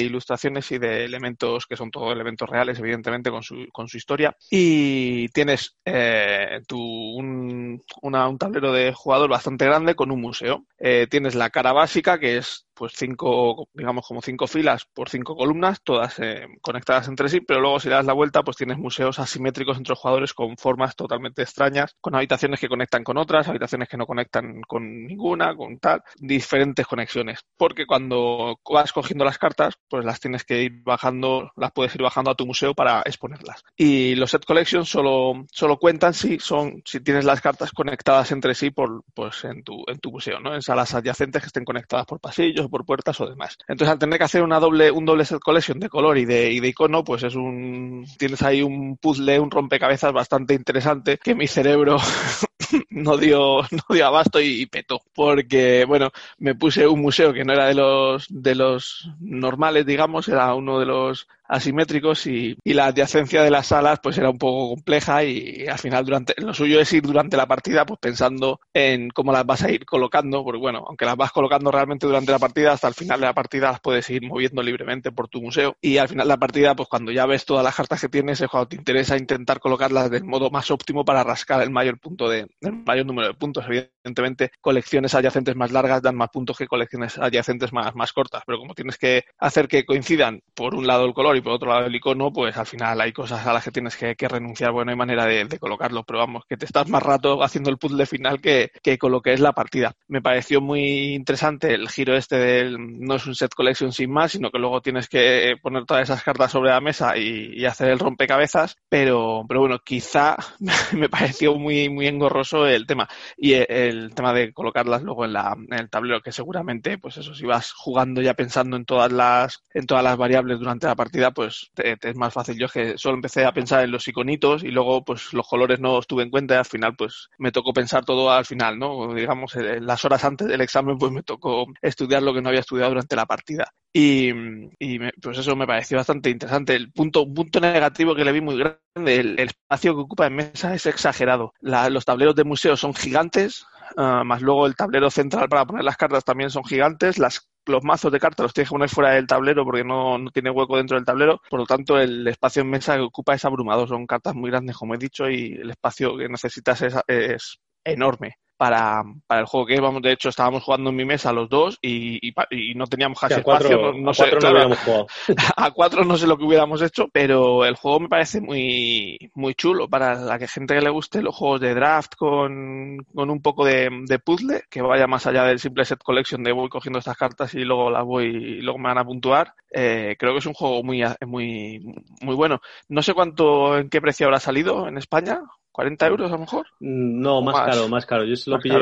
ilustraciones y de elementos que son todos elementos reales, evidentemente, con su, con su historia. Y tienes eh, tu, un, un tablero de jugador bastante grande con un museo. Eh, tienes la cara básica, que es pues cinco, digamos como cinco filas por cinco columnas, todas eh, conectadas entre sí, pero luego si das la vuelta, pues tienes museos asimétricos entre los jugadores con formas totalmente extrañas, con habitaciones que conectan con otras, habitaciones que no conectan con ninguna, con tal, diferentes conexiones. Porque cuando vas cogiendo las cartas, pues las tienes que ir bajando, las puedes ir bajando a tu museo para exponerlas. Y los set collections solo, solo cuentan si son, si tienes las cartas conectadas entre sí por, pues en tu, en tu museo, ¿no? En salas adyacentes que estén conectadas por pasillos por puertas o demás. Entonces, al tener que hacer una doble, un doble set collection de color y de, y de icono, pues es un, tienes ahí un puzzle, un rompecabezas bastante interesante que mi cerebro no dio, no dio abasto y, y, petó. Porque, bueno, me puse un museo que no era de los, de los normales, digamos, era uno de los asimétricos y, la adyacencia de las salas pues era un poco compleja y, al final durante lo suyo es ir durante la partida pues pensando en cómo las vas a ir colocando porque bueno aunque las vas colocando realmente durante la partida hasta el final de la partida las puedes ir moviendo libremente por tu museo y al final de la partida pues cuando ya ves todas las cartas que tienes es cuando te interesa intentar colocarlas del modo más óptimo para rascar el mayor punto de mayor número de puntos evidentemente colecciones adyacentes más largas dan más puntos que colecciones adyacentes más más cortas pero como tienes que hacer que coincidan por un lado el color y por otro lado el icono, pues al final hay cosas a las que tienes que, renunciar. Bueno, hay manera de, colocarlo, pero vamos, que te estás más rato haciendo el puzzle final que, que con lo que es la partida. Me pareció muy interesante el giro este del no es un set collection sin más, sino que luego tienes que poner todas esas cartas sobre la mesa y, hacer el rompecabezas, pero, pero bueno, quizá me pareció muy, muy engorroso el tema. Y el, tema de colocarlas luego en, la, en el tablero, que seguramente, pues eso, si vas jugando ya pensando en todas las, en todas las variables durante la partida, pues es más fácil. Yo es que solo empecé a pensar en los iconitos y luego pues los colores no los tuve en cuenta y al final pues me tocó pensar todo al final, ¿no? Digamos, en las horas antes del examen pues me tocó estudiar lo que no había estudiado durante la partida. Y, y pues eso me pareció bastante interesante. El punto, un punto negativo que le vi muy grande, el, espacio que ocupa en mesa es exagerado. los tableros de museo son gigantes, ah, más luego el tablero central para poner las cartas también son gigantes, las los mazos de cartas los tienes que poner fuera del tablero porque no, no, tiene hueco dentro del tablero. Por lo tanto, el espacio en mesa que ocupa es abrumador. Son cartas muy grandes, como he dicho, y el espacio que necesitas es, es enorme para, para el juego que vamos de hecho estábamos jugando en mi mesa los dos y, y, no teníamos casi espacio no, a sé cuatro a cuatro no sé lo que hubiéramos hecho pero el juego me parece muy muy chulo para la que gente que le guste los juegos de draft con, con un poco de, de, puzzle que vaya más allá del simple set collection de voy cogiendo estas cartas y luego las voy y luego me van a puntuar eh, creo que es un juego muy muy muy bueno. No sé cuánto en qué precio habrá salido en España ¿40 euros a lo mejor? No, más, caro, más caro. Yo se lo pillé,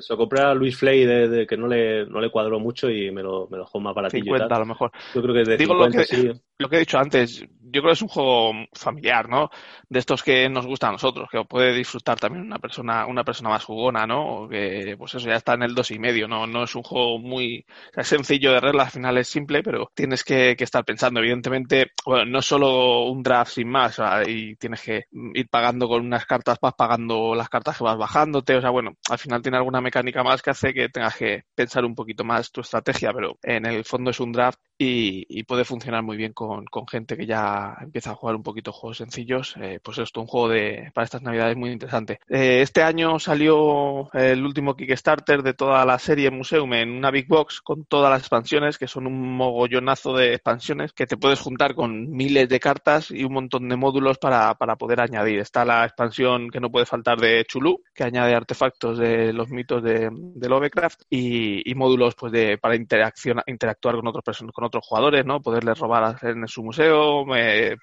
se lo compré a Luis Flay de, que no le, no le cuadró mucho y me lo, me lo dejó más baratillo. 50 a lo mejor. Yo creo que de Digo 50, lo que, sí. Lo que he dicho antes, yo creo que es un juego familiar, ¿no? De estos que nos gusta a nosotros, que puede disfrutar también una persona, una persona más jugona, ¿no? O que, pues eso ya está en el dos y medio, ¿no? No es un juego muy sencillo de reglas, al final es simple, pero tienes que, estar pensando. Evidentemente, no es solo un draft sin más, o sea, y tienes que ir pagando con unas cartas, vas pagando las cartas que vas bajándote, o sea, bueno, al final tiene alguna mecánica más que hace que tengas que pensar un poquito más tu estrategia, pero en el fondo es un draft y, puede funcionar muy bien con, gente que ya empieza a jugar un poquito juegos sencillos. Eh, pues esto, un juego de, para estas navidades muy interesante. Eh, este año salió el último Kickstarter de toda la serie Museum en una Big Box con todas las expansiones, que son un mogollonazo de expansiones que te puedes juntar con miles de cartas y un montón de módulos para, para poder añadir. Está la expansión que no puede faltar de Chulú, que añade artefactos de los mitos de, de Lovecraft y, módulos pues de, para interactuar con otros con otros jugadores, ¿no? Poderles robar en su museo,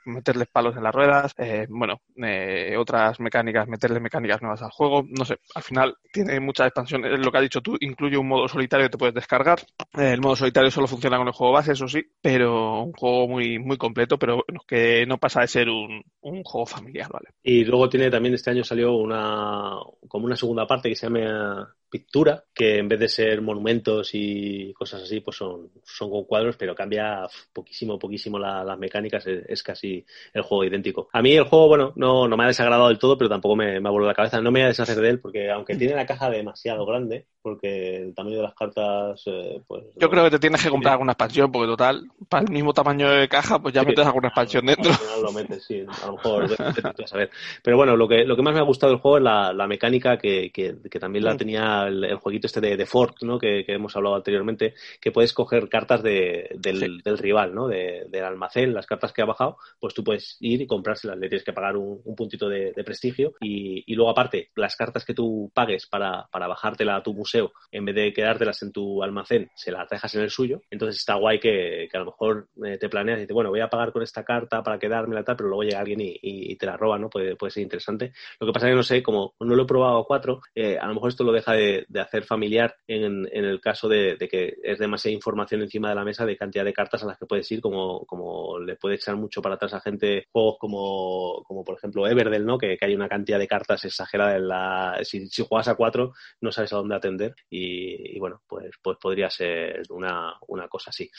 meterles palos en las ruedas, eh, bueno, eh, otras mecánicas, meterle mecánicas nuevas al juego. No sé, al final tiene muchas expansiones. Lo que has dicho tú, incluye un modo solitario que te puedes descargar. Eh, el modo solitario solo funciona con el juego base, eso sí, pero un juego muy, muy completo, pero que no pasa de ser un, un juego familiar, ¿vale? Y luego tiene también este año salió una como una segunda parte que se llama Pictura, que en vez de ser monumentos y cosas así, pues son, son con cuadros, pero cambia poquísimo, poquísimo las mecánicas, es, casi el juego idéntico. A mí el juego, bueno, no, no me ha desagradado del todo, pero tampoco me, me ha volado la cabeza, no me voy a deshacer de él, porque aunque tiene la caja demasiado grande, porque el tamaño de las cartas, eh, pues... Yo creo que te tienes que comprar alguna expansión, porque total, para el mismo tamaño de caja, pues ya metes alguna expansión dentro. lo metes, sí, a lo mejor, a saber. Pero bueno, lo que, lo que más me ha gustado del juego es la, la mecánica que, que, también la mm. El, jueguito este de, de Fort, ¿no? Que, que, hemos hablado anteriormente, que puedes coger cartas de, del, del, rival, ¿no? De, del almacén, las cartas que ha bajado, pues tú puedes ir y comprárselas, le tienes que pagar un, un puntito de, prestigio y, y, luego aparte, las cartas que tú pagues para, para bajártela a tu museo en vez de quedártelas en tu almacén, se las dejas en el suyo. Entonces está guay que, a lo mejor eh, te planeas y dices, bueno, voy a pagar con esta carta para quedármela tal, pero luego llega alguien y, te la roba, ¿no? Puede, puede ser interesante. Lo que pasa es que no sé, como no lo he probado a cuatro, eh, a lo mejor esto lo deja de, hacer familiar en, el caso de, que es demasiada información encima de la mesa de cantidad de cartas a las que puedes ir, como, como le puede echar mucho para atrás a gente juegos como, como por ejemplo Everdell, ¿no? Que, hay una cantidad de cartas exagerada en la... Si, si juegas a cuatro, no sabes a dónde atender y, bueno, pues, pues podría ser una, una cosa así.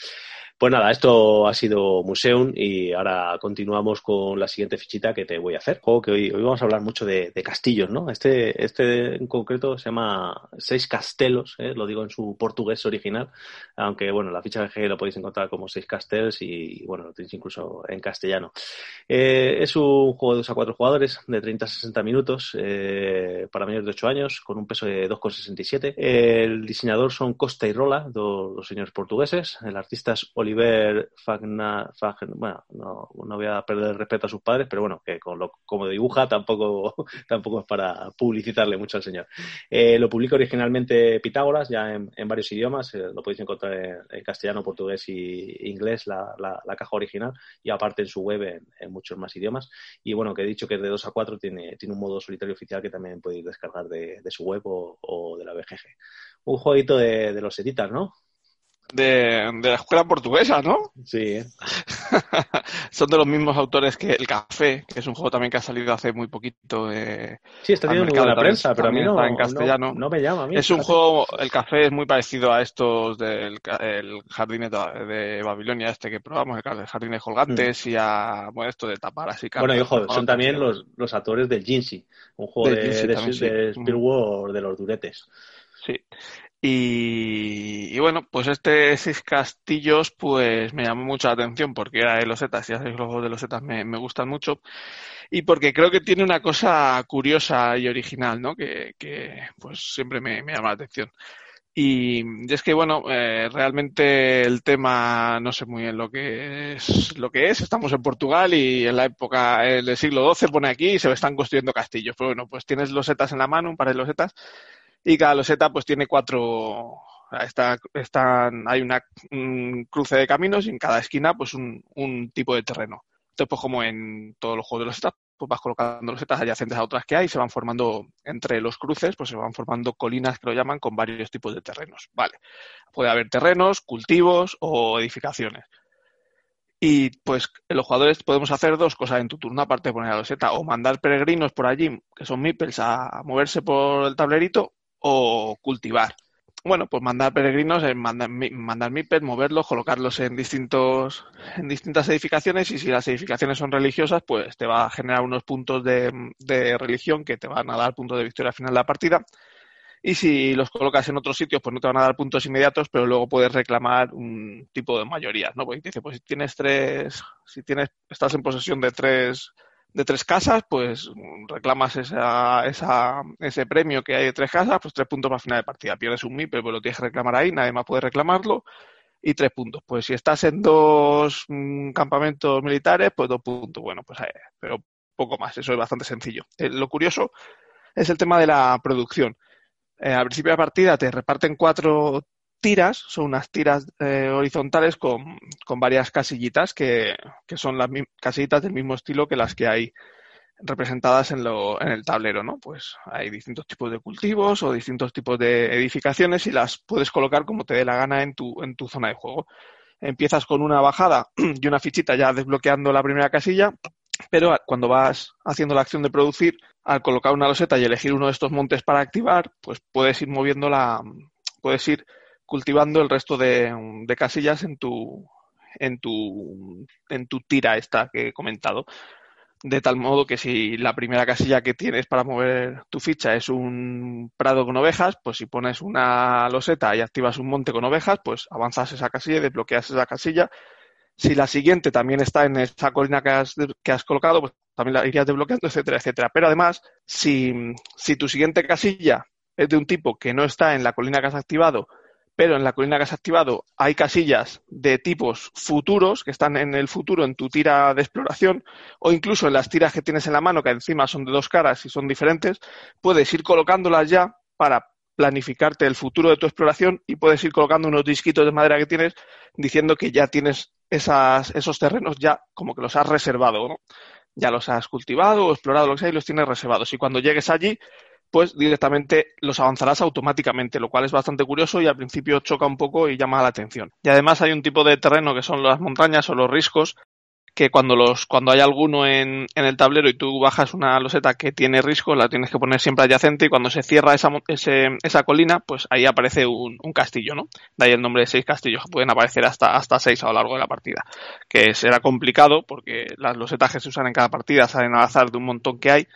Pues nada, esto ha sido Museum y ahora continuamos con la siguiente fichita que te voy a hacer. Juego que hoy, hoy vamos a hablar mucho de, castillos, ¿no? Este, este en concreto se llama Seis Castelos, ¿eh? lo digo en su portugués original, aunque bueno, la ficha de G lo podéis encontrar como Seis Castelos y bueno, lo tenéis incluso en castellano. Eh, es un juego de 2 a 4 jugadores de 30 a 60 minutos eh, para mayores de 8 años con un peso de 2,67. El diseñador son Costa y Rola, dos, señores portugueses. El artista es Oliver Fagna, bueno, no, voy a perder el respeto a sus padres, pero bueno, que con lo, como dibuja tampoco, tampoco es para publicitarle mucho al señor. Lo publica originalmente Pitágoras, ya en, varios idiomas, eh, lo podéis encontrar en, castellano, portugués y inglés, la, caja original, y aparte en su web en, muchos más idiomas. Y bueno, que he dicho que es de 2 a 4, tiene, tiene un modo solitario oficial que también podéis descargar de, su web o, o de la BGG. Un jueguito de, de los editas, ¿no? De, de la escuela portuguesa, ¿no? Sí. Son de los mismos autores que El Café, que es un juego también que ha salido hace muy poquito. sí, está teniendo muy buena prensa, pero a mí no, en castellano. No, me llama a mí. Es un juego, El Café es muy parecido a estos del el Jardín de, Babilonia, este que probamos, el Jardín de Colgantes, mm. y a, bueno, esto de tapar así. Bueno, y ojo, son también los, los autores del Jinxie, un juego de, de, de, mm. de los duretes. Sí. Y, bueno, pues este Seis Castillos pues me llamó mucho la atención porque era de los Zetas, sabéis, los juegos de los Zetas me, gustan mucho y porque creo que tiene una cosa curiosa y original, ¿no? Que, que pues siempre me, llama la atención. Y, es que, bueno, eh, realmente el tema no sé muy bien lo que es. Lo que es. Estamos en Portugal y en la época del siglo XII pone aquí y se están construyendo castillos. Pero bueno, pues tienes los setas en la mano, un par de los setas y cada loseta pues tiene cuatro, está, están, hay una, un cruce de caminos y en cada esquina pues un, un tipo de terreno. Entonces pues como en todos los juegos de losetas, pues vas colocando losetas adyacentes a otras que hay, se van formando entre los cruces, pues se van formando colinas que lo llaman con varios tipos de terrenos. Vale. Puede haber terrenos, cultivos o edificaciones. Y pues los jugadores podemos hacer dos cosas en tu turno, aparte de poner la loseta, o mandar peregrinos por allí, que son meeples, a moverse por el tablerito, o cultivar. Bueno, pues mandar peregrinos, mandar, mandar moverlos, colocarlos en distintos, en distintas edificaciones, y si las edificaciones son religiosas, pues te va a generar unos puntos de, de religión que te van a dar puntos de victoria al final de la partida y si los colocas en otros sitios, pues no te van a dar puntos inmediatos, pero luego puedes reclamar un tipo de mayoría, ¿no? Porque dice, pues si tienes tres, si tienes, estás en posesión de tres, de tres casas, pues reclamas esa, esa, ese premio que hay de tres casas, pues tres puntos para final de partida. Pierdes un MIP, pero lo tienes que reclamar ahí, nadie más puede reclamarlo. Y tres puntos. Pues si estás en dos mm, campamentos militares, pues dos puntos. Bueno, pues eh, pero poco más. Eso es bastante sencillo. Eh, lo curioso es el tema de la producción. Eh, al principio de partida te reparten cuatro tiras, son unas tiras eh, horizontales con, varias casillitas que, son las casillitas del mismo estilo que las que hay representadas en, lo, en el tablero, ¿no? Pues hay distintos tipos de cultivos o distintos tipos de edificaciones y las puedes colocar como te dé la gana en tu, en tu zona de juego. Empiezas con una bajada y una fichita ya desbloqueando la primera casilla, pero cuando vas haciendo la acción de producir, al colocar una loseta y elegir uno de estos montes para activar, pues puedes ir moviendo la, puedes ir cultivando el resto de, casillas en tu, en tu, en tu tira esta que he comentado. De tal modo que si la primera casilla que tienes para mover tu ficha es un prado con ovejas, pues si pones una loseta y activas un monte con ovejas, pues avanzas esa casilla y desbloqueas esa casilla si la siguiente también está en esa colina que has, que has colocado, pues también la irías desbloqueando, etcétera, etcétera. Pero además, si, si tu siguiente casilla es de un tipo que no está en la colina que has activado, pero en la colina que has activado hay casillas de tipos futuros que están en el futuro en tu tira de exploración o incluso en las tiras que tienes en la mano que encima son de dos caras y son diferentes, puedes ir colocándolas ya para planificarte el futuro de tu exploración y puedes ir colocando unos disquitos de madera que tienes diciendo que ya tienes esos terrenos ya como que los has reservado, ¿no? Ya los has cultivado o explorado, lo que sea, y los tienes reservados. Y cuando llegues allí, pues directamente los avanzarás automáticamente, lo cual es bastante curioso y al principio choca un poco y llama la atención. Y además hay un tipo de terreno que son las montañas o los riscos, que cuando los cuando hay alguno en, en, el tablero y tú bajas una loseta que tiene risco, la tienes que poner siempre adyacente y cuando se cierra esa, esa colina, pues ahí aparece un, un, castillo, ¿no? De ahí el nombre de seis castillos, que pueden aparecer hasta, hasta seis a lo largo de la partida. Que será complicado porque las losetas que se usan en cada partida salen al azar de un montón que hay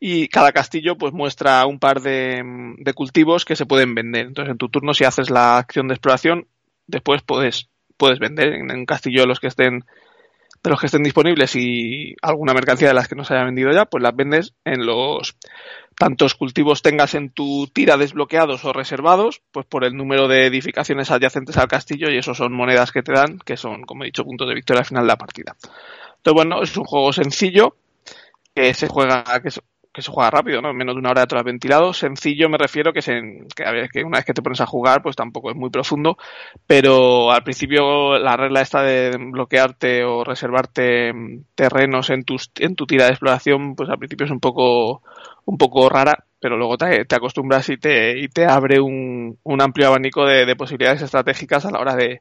y cada castillo pues muestra un par de, de cultivos que se pueden vender. Entonces en tu turno si haces la acción de exploración, después puedes, puedes vender en un castillo los que estén de los que estén disponibles y alguna mercancía de las que no se haya vendido ya, pues las vendes en los tantos cultivos tengas en tu tira desbloqueados o reservados, pues por el número de edificaciones adyacentes al castillo y eso son monedas que te dan, que son, como he dicho, puntos de victoria al final de la partida. Entonces, bueno, es un juego sencillo que se juega, que, que se juega rápido, ¿no? Menos de una hora atrás ventilado. Sencillo me refiero que, se, que, a que una vez que te pones a jugar, pues tampoco es muy profundo, pero al principio la regla esta de bloquearte o reservarte terrenos en, tus, en tu tira de exploración, pues al principio es un poco, un poco rara, pero luego te, acostumbras y te, y te abre un, un amplio abanico de, de, posibilidades estratégicas a la hora de,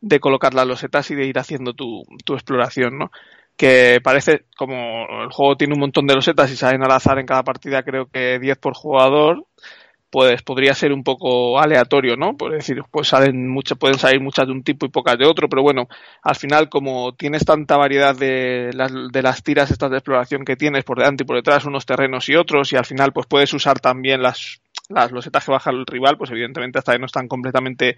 de colocar las losetas y de ir haciendo tu, tu exploración, ¿no? Que parece, como el juego tiene un montón de losetas y salen al azar en cada partida, creo que 10 por jugador, pues podría ser un poco aleatorio, ¿no? Por decir, pues salen muchas, pueden salir muchas de un tipo y pocas de otro, pero bueno, al final, como tienes tanta variedad de las, de las tiras estas de exploración que tienes por delante y por detrás, unos terrenos y otros, y al final, pues puedes usar también las, las losetas que baja el rival, pues evidentemente hasta que no están completamente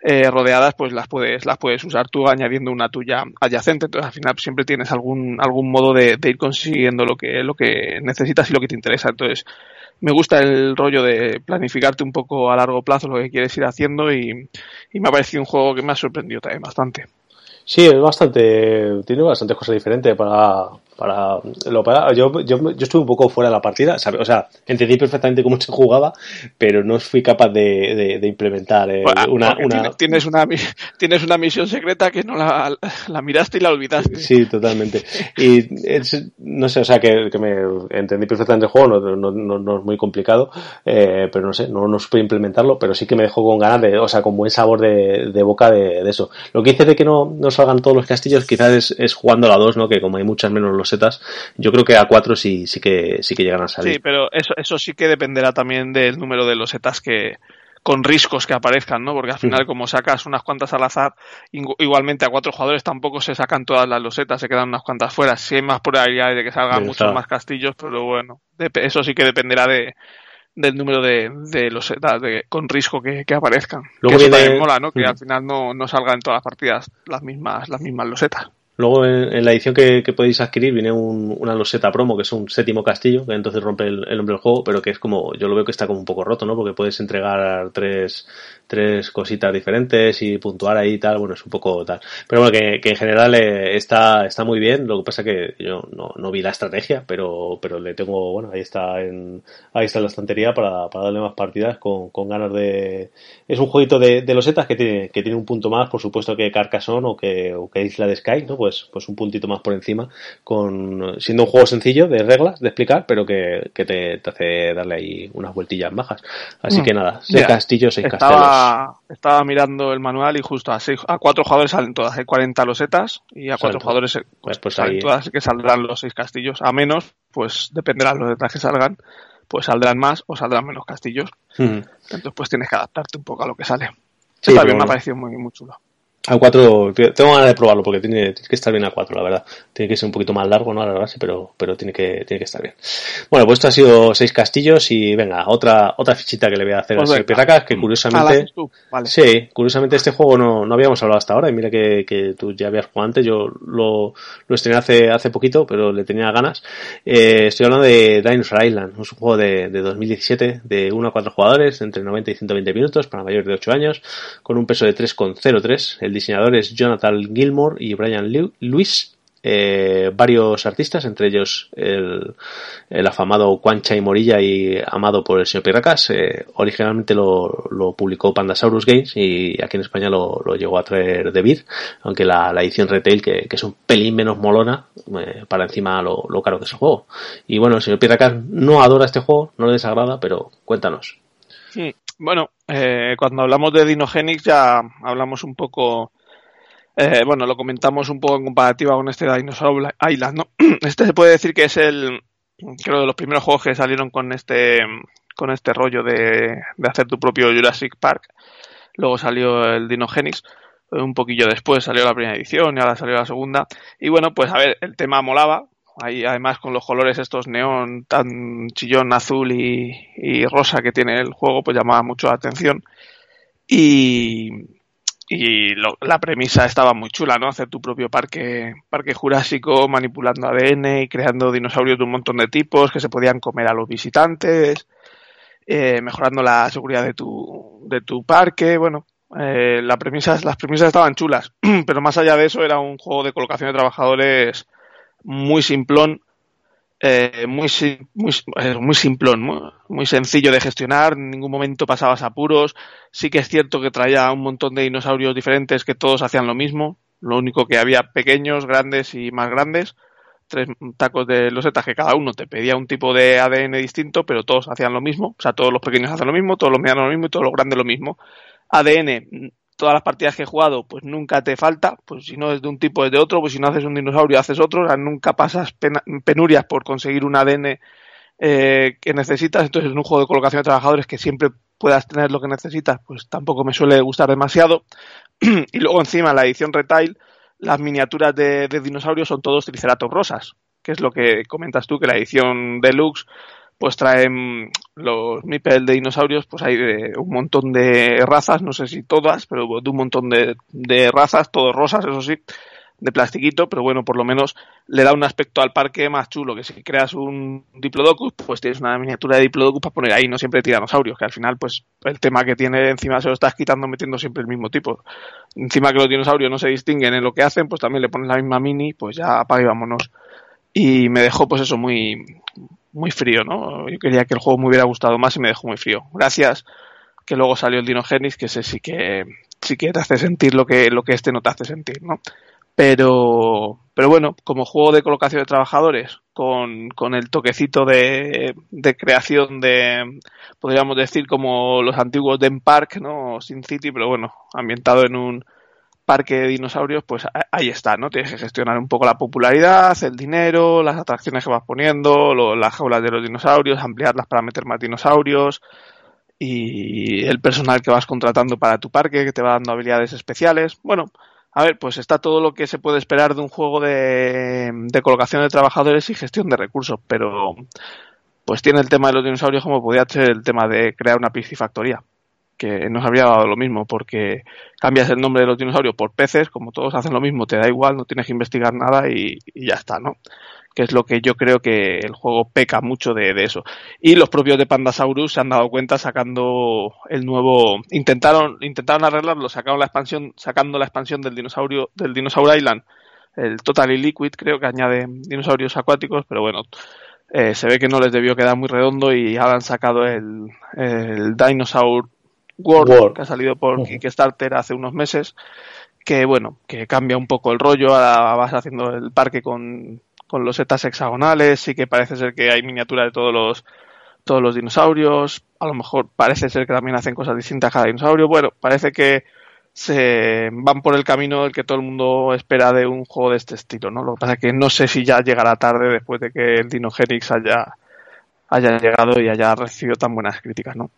eh, rodeadas, pues las puedes, las puedes usar tú añadiendo una tuya adyacente. Entonces al final siempre tienes algún, algún modo de, ir consiguiendo lo que, lo que necesitas y lo que te interesa. Entonces me gusta el rollo de planificarte un poco a largo plazo lo que quieres ir haciendo y, me ha parecido un juego que me ha sorprendido también bastante. Sí, es bastante, tiene bastantes cosas diferentes para, para lo para, yo, yo, yo estuve un poco fuera de la partida, o sea, entendí perfectamente cómo se jugaba, pero no fui capaz de, de, implementar eh, una, una... Tienes, una, tienes una misión secreta que no la, la miraste y la olvidaste. Sí, totalmente. Y no sé, o sea, que, que, me entendí perfectamente el juego, no, no, no, no es muy complicado, eh, pero no sé, no, no supe implementarlo, pero sí que me dejó con ganas de, o sea, con buen sabor de, de boca de, de, eso. Lo que dice de que no, no salgan todos los castillos quizás es, es jugando a la 2, ¿no? Que como hay muchas menos losetas, yo creo que a 4 sí, sí que, sí que llegan a salir. Sí, pero eso, eso sí que dependerá también del número de losetas que, con riscos que aparezcan, ¿no? Porque al final, como sacas unas cuantas al azar, igualmente a cuatro jugadores tampoco se sacan todas las losetas, se quedan unas cuantas fuera. Si hay más probabilidades de que salgan muchos más castillos, pero bueno, eso sí que dependerá de, del número de, de losetas con riesgo que, aparezcan. Luego que eso mola, ¿no? Que al final no, no salgan en todas las partidas las mismas, las mismas losetas. Luego en, la edición que, podéis adquirir viene una loseta promo, que es un séptimo castillo, que entonces rompe el, el, nombre del juego, pero que es como, yo lo veo que está como un poco roto, ¿no? Porque puedes entregar tres, tres cositas diferentes y puntuar ahí y tal, bueno, es un poco tal. Pero bueno, que, que en general eh, está, está muy bien, lo que pasa que yo no, no, vi la estrategia, pero, pero le tengo, bueno, ahí está en, ahí está en la estantería para, para darle más partidas con, con ganas de, es un jueguito de, de losetas que tiene, que tiene un punto más, por supuesto que Carcassonne o que, o que Isla de Sky, ¿no? Pues un puntito más por encima, con, siendo un juego sencillo de reglas, de explicar, pero que, que te, te hace darle ahí unas vueltillas bajas. Así mm. que nada, seis castillos, seis castelos estaba mirando el manual y justo a, seis, a cuatro jugadores salen todas. Hay 40 losetas y a cuatro jugadores pues, pues salen todas que saldrán los seis castillos. A menos, pues dependerá de los detalles que salgan, pues saldrán más o saldrán menos castillos. Entonces, pues tienes que adaptarte un poco a lo que sale. Sí, también me ha parecido muy, muy chulo. A 4, tengo ganas de probarlo porque tiene, tiene, que estar bien a 4, la verdad. Tiene que ser un poquito más largo, ¿no? A la base, pero, pero tiene que, tiene que estar bien. Bueno, pues esto ha sido seis castillos y venga, otra, otra fichita que le voy a hacer pues a Pirracas, que curiosamente, vale. sí, curiosamente este juego no, no habíamos hablado hasta ahora y mira que, que tú ya habías jugado antes, yo lo, lo estrené hace, hace poquito, pero le tenía ganas. Eh, estoy hablando de Dinosaur Island, es un juego de, de 2017 de 1 a 4 jugadores, entre 90 y 120 minutos, para mayores de 8 años, con un peso de 3,03. El diseñadores Jonathan Gilmore y Brian Lewis. Eh, varios artistas, entre ellos el, el afamado Quan y Morilla y amado por el señor Pirracas. Eh, originalmente lo, lo, publicó Pandasaurus Games y aquí en España lo, lo llegó a traer De Beer, aunque la, la, edición retail, que, que, es un pelín menos molona, eh, para encima lo, lo, caro que es el juego. Y bueno, el señor Pirracas no adora este juego, no le desagrada, pero cuéntanos. Bueno, eh, cuando hablamos de Dinogenix ya hablamos un poco, eh, bueno, lo comentamos un poco en comparativa con este Dinosaur Island, ¿no? Este se puede decir que es el, creo, de los primeros juegos que salieron con este, con este rollo de, de hacer tu propio Jurassic Park. Luego salió el Dinogenix un poquillo después salió la primera edición y ahora salió la segunda. Y bueno, pues a ver, el tema molaba, Ahí, además, con los colores estos neón tan chillón azul y, rosa que tiene el juego, pues llamaba mucho la atención. Y, y la premisa estaba muy chula, ¿no? Hacer tu propio parque, parque jurásico manipulando ADN y creando dinosaurios de un montón de tipos que se podían comer a los visitantes, eh, mejorando la seguridad de tu, de tu parque, bueno. Eh, la premisa, las premisas estaban chulas, pero más allá de eso era un juego de colocación de trabajadores muy simplón, eh, muy, muy, eh, muy simplón, muy, sencillo de gestionar, en ningún momento pasabas apuros. Sí que es cierto que traía un montón de dinosaurios diferentes que todos hacían lo mismo, lo único que había pequeños, grandes y más grandes, tres tacos de losetas que cada uno te pedía un tipo de ADN distinto, pero todos hacían lo mismo, o sea, todos los pequeños hacen lo mismo, todos los medianos lo mismo y todos los grandes lo mismo. ADN todas las partidas que he jugado, pues nunca te falta, pues si no es de un tipo es de otro, pues si no haces un dinosaurio haces otro, o sea, nunca pasas penurias por conseguir un ADN eh, que necesitas, entonces en un juego de colocación de trabajadores que siempre puedas tener lo que necesitas, pues tampoco me suele gustar demasiado. y luego encima la edición retail, las miniaturas de, de dinosaurios son todos triceratops rosas, que es lo que comentas tú, que la edición deluxe pues traen los MIPEL de dinosaurios, pues hay de un montón de razas, no sé si todas, pero de un montón de, de razas, todos rosas, eso sí, de plastiquito, pero bueno, por lo menos le da un aspecto al parque más chulo, que si creas un Diplodocus, pues tienes una miniatura de Diplodocus para poner ahí, no siempre tiranosaurios, que al final, pues el tema que tiene encima se lo estás quitando metiendo siempre el mismo tipo. Encima que los dinosaurios no se distinguen en lo que hacen, pues también le pones la misma mini, pues ya apague vámonos. y me dejó pues eso muy, muy frío, ¿no? Yo quería que el juego me hubiera gustado más y me dejó muy frío. Gracias que luego salió el Dinogenis, que ese sí que sí que te hace sentir lo que, lo que este no te hace sentir, ¿no? Pero, pero bueno, como juego de colocación de trabajadores, con, con el toquecito de, de creación de, podríamos decir, como los antiguos Den Park, ¿no? Sin City, pero bueno, ambientado en un parque de dinosaurios, pues ahí está, ¿no? Tienes que gestionar un poco la popularidad, el dinero, las atracciones que vas poniendo, las jaulas de los dinosaurios, ampliarlas para meter más dinosaurios, y el personal que vas contratando para tu parque, que te va dando habilidades especiales. Bueno, a ver, pues está todo lo que se puede esperar de un juego de, de colocación de trabajadores y gestión de recursos, pero pues tiene el tema de los dinosaurios como podría ser el tema de crear una piscifactoría, que nos habría dado lo mismo, porque cambias el nombre de los dinosaurios por peces, como todos hacen lo mismo, te da igual, no tienes que investigar nada y, ya está, ¿no? que es lo que yo creo que el juego peca mucho de, eso. Y los propios de Pandasaurus se han dado cuenta sacando el nuevo, intentaron, intentaron arreglarlo, sacaron la expansión, sacando la expansión del dinosaurio, del Dinosaur Island, el Totally Liquid, creo que añade dinosaurios acuáticos, pero bueno, eh, se ve que no les debió quedar muy redondo y ahora han sacado el, el Dinosaur World, que ha salido por Kickstarter hace unos meses, que bueno, que cambia un poco el rollo, ahora vas haciendo el parque con con los setas hexagonales, sí que parece ser que hay miniatura de todos los todos los dinosaurios, a lo mejor parece ser que también hacen cosas distintas cada dinosaurio, bueno, parece que se van por el camino el que todo el mundo espera de un juego de este estilo, ¿no? Lo que pasa es que no sé si ya llegará tarde después de que el Dinogenix haya, haya llegado y haya recibido tan buenas críticas, ¿no?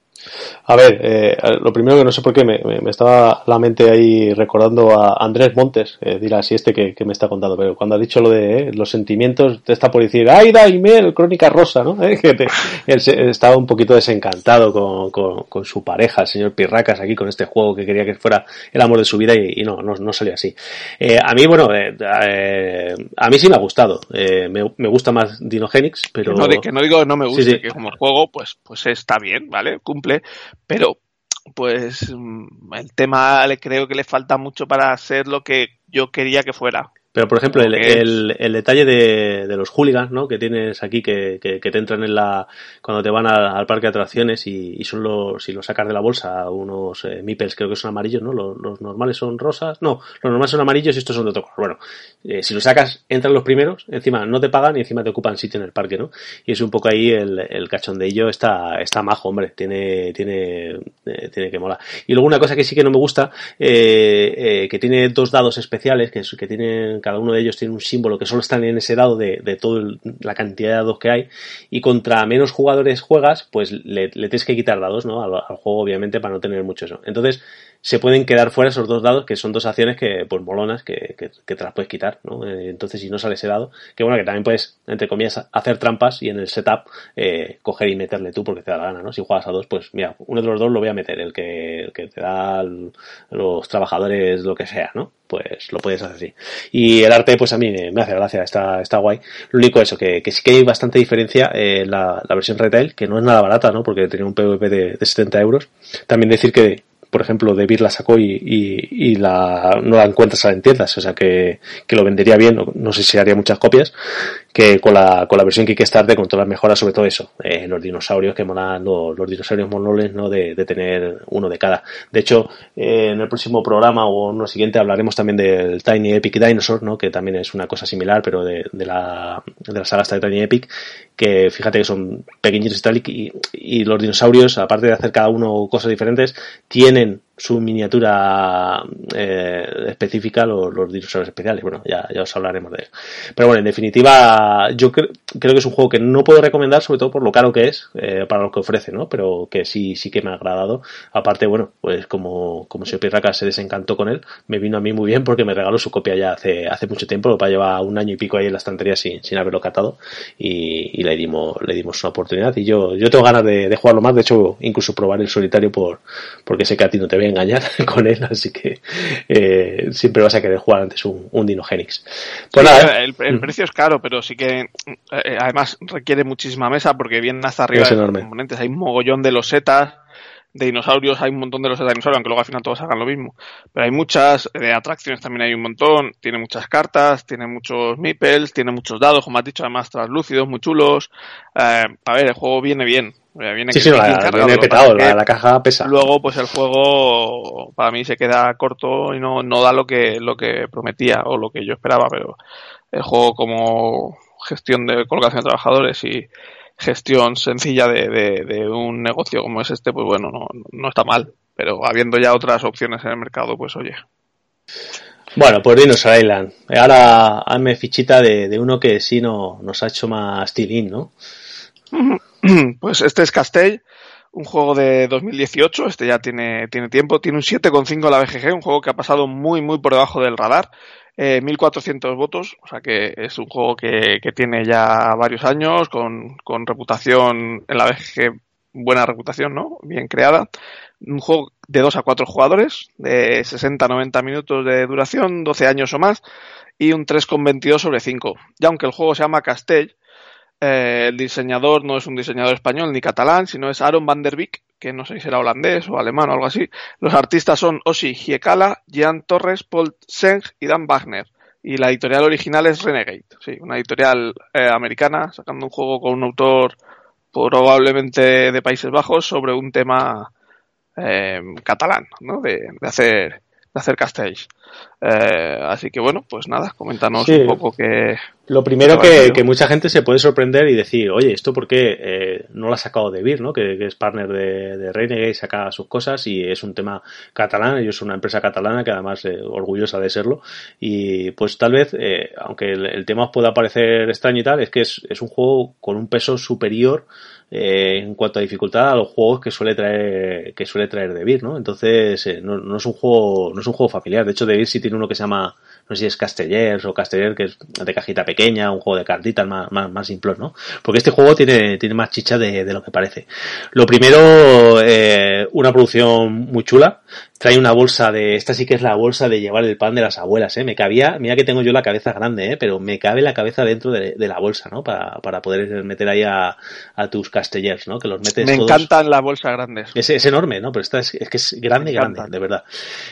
A ver, eh, lo primero que no sé por qué me, me, estaba la mente ahí recordando a Andrés Montes, eh, dirá si este que, que, me está contando, pero cuando ha dicho lo de eh, los sentimientos, te está por decir, ¡ay, Daimel! Crónica Rosa, ¿no? Eh, que te, él se, estaba un poquito desencantado con, con, con, su pareja, el señor Pirracas, aquí con este juego que quería que fuera el amor de su vida y, y no, no, no, salió así. Eh, a mí, bueno, a mí sí me ha gustado. Me, me, gusta más Dinogenix, pero. Que no, que no digo no me guste, sí, sí. que como juego, pues, pues está bien, ¿vale? Cumple pero pues mm, el tema le creo que le falta mucho para ser lo que yo quería que fuera. Pero, por ejemplo, el, el, el, detalle de, de, los hooligans, ¿no? Que tienes aquí, que, que, que te entran en la. cuando te van a, al parque de atracciones y, y, son los. si los sacas de la bolsa, unos eh, Mipels, creo que son amarillos, ¿no? Los, los, normales son rosas. No, los normales son amarillos y estos son de otro color. Bueno, eh, si los sacas, entran los primeros, encima no te pagan y encima te ocupan sitio en el parque, ¿no? Y es un poco ahí el, el cachondeillo, está, está majo, hombre. Tiene, tiene, eh, tiene que molar. Y luego una cosa que sí que no me gusta, eh, que tiene dos dados especiales, que, que tienen cada uno de ellos tiene un símbolo que solo están en ese dado de, de toda la cantidad de dados que hay y contra menos jugadores juegas, pues le, tienes que quitar dados ¿no? al, juego obviamente para no tener mucho eso. Entonces se pueden quedar fuera esos dos dados que son dos acciones que pues molonas que, que, que te las puedes quitar. ¿no? Eh, entonces si no sale ese dado, que bueno que también puedes entre comillas hacer trampas y en el setup eh, coger y meterle tú porque te da la gana. ¿no? Si juegas a dos, pues mira, uno de los dos lo voy a meter, el que, el que te da los trabajadores lo que sea, ¿no? pues lo puedes hacer así. Y el arte, pues a mí me, hace gracia, está, está guay. Lo único eso, que, que sí que hay bastante diferencia eh, la, la versión retail, que no es nada barata, ¿no? Porque tenía un PVP de, de 70 euros. También decir que por ejemplo, De Beer la sacó y, y, y, la, no la encuentras en tiendas, o sea que, que lo vendería bien, no, sé si haría muchas copias, que con la, con la versión Kickstarter, con todas las mejoras, sobre todo eso, eh, los dinosaurios que molan, los, los dinosaurios monoles, ¿no? De, de, tener uno de cada. De hecho, eh, en el próximo programa o en lo siguiente hablaremos también del Tiny Epic Dinosaur, ¿no? Que también es una cosa similar, pero de, de la, de la saga de Tiny Epic, que fíjate que son pequeñitos y tal, y, y los dinosaurios, aparte de hacer cada uno cosas diferentes, tienen su miniatura eh, específica, los, los, dinosaurios especiales. Bueno, ya, ya, os hablaremos de eso. Pero bueno, en definitiva, yo cre creo que es un juego que no puedo recomendar, sobre todo por lo caro que es, eh, para lo que ofrece, ¿no? Pero que sí, sí que me ha agradado. Aparte, bueno, pues como, como si Pirraca se desencantó con él, me vino a mí muy bien porque me regaló su copia ya hace, hace mucho tiempo, lo para llevar un año y pico ahí en la estantería sin, sin haberlo catado y, y, le dimos, le dimos una oportunidad. Y yo, yo tengo ganas de, de jugarlo más, de hecho, incluso probar el solitario por, porque sé que a ti no te ve engañar con él, así que eh, siempre vas a querer jugar antes un, un Dinogenix. Pues sí, nada, el, el, precio es caro, pero sí que eh, además requiere muchísima mesa porque vienen hasta arriba es de los componentes. Hay un mogollón de losetas de dinosaurios, hay un montón de los de dinosaurios, aunque luego al final todos hagan lo mismo. Pero hay muchas, de atracciones también hay un montón, tiene muchas cartas, tiene muchos meeples, tiene muchos dados, como has dicho, además translúcidos, muy chulos. Eh, a ver, el juego viene bien. Viene sí, sí, la, viene petado, la, la, caja pesa. Luego, pues el juego para mí se queda corto y no, no da lo que, lo que prometía o lo que yo esperaba, pero el juego como gestión de colocación de trabajadores y gestión sencilla de, de, un negocio como es este, pues bueno, no, no, está mal. Pero habiendo ya otras opciones en el mercado, pues oye. Bueno, pues Dinosaur Island. Ahora hazme fichita de, de uno que sí no, nos ha hecho más tilín, ¿no? Pues este es Castell, un juego de 2018, este ya tiene, tiene tiempo, tiene un 7,5 la BGG, un juego que ha pasado muy, muy por debajo del radar. 1.400 eh, votos, o sea que es un juego que, que tiene ya varios años, con, con, reputación en la BGG, buena reputación, ¿no? Bien creada. Un juego de 2 a 4 jugadores, de 60-90 minutos de duración, 12 años o más, y un 3,22 sobre 5. Y aunque el juego se llama Castell, eh, el diseñador no es un diseñador español ni catalán, sino es Aaron van der Beek, que no sé si será holandés o alemán o algo así. Los artistas son Ossi Giekala, Jan Torres, Paul Seng y Dan Wagner. Y la editorial original es Renegade, sí, una editorial eh, americana, sacando un juego con un autor probablemente de Países Bajos sobre un tema eh, catalán, ¿no? De hacer de hacer castells. Eh, así que bueno, pues nada, coméntanos un poco que... Lo primero que, que, mucha gente se puede sorprender y decir, oye, ¿esto por qué eh, no lo ha sacado de Vir, ¿no? Que, que, es partner de, de Renegade, saca sus cosas y es un tema catalán, ellos son una empresa catalana que además eh, orgullosa de serlo y pues tal vez, eh, aunque el, el, tema os pueda parecer extraño y tal, es que es, es un juego con un peso superior eh, en cuanto a dificultad a los juegos que suele traer que suele traer DeVir, ¿no? Entonces eh, no, es un juego no es un juego familiar. De hecho, DeVir sí tiene uno que se llama no sé si es Castellers o Casteller, que es de cajita pequeña, un juego de cartitas más, más, más simple, ¿no? Porque este juego tiene, tiene más chicha de, de lo que parece. Lo primero, eh, una producción muy chula. Trae una bolsa de, esta sí que es la bolsa de llevar el pan de las abuelas, ¿eh? Me cabía, mira que tengo yo la cabeza grande, ¿eh? Pero me cabe la cabeza dentro de, de la bolsa, ¿no? Para, para poder meter ahí a, a tus Castellers, ¿no? Que los metes Me todos... encantan las bolsas grandes. Es, es enorme, ¿no? Pero esta es, es que es grande, grande, de verdad.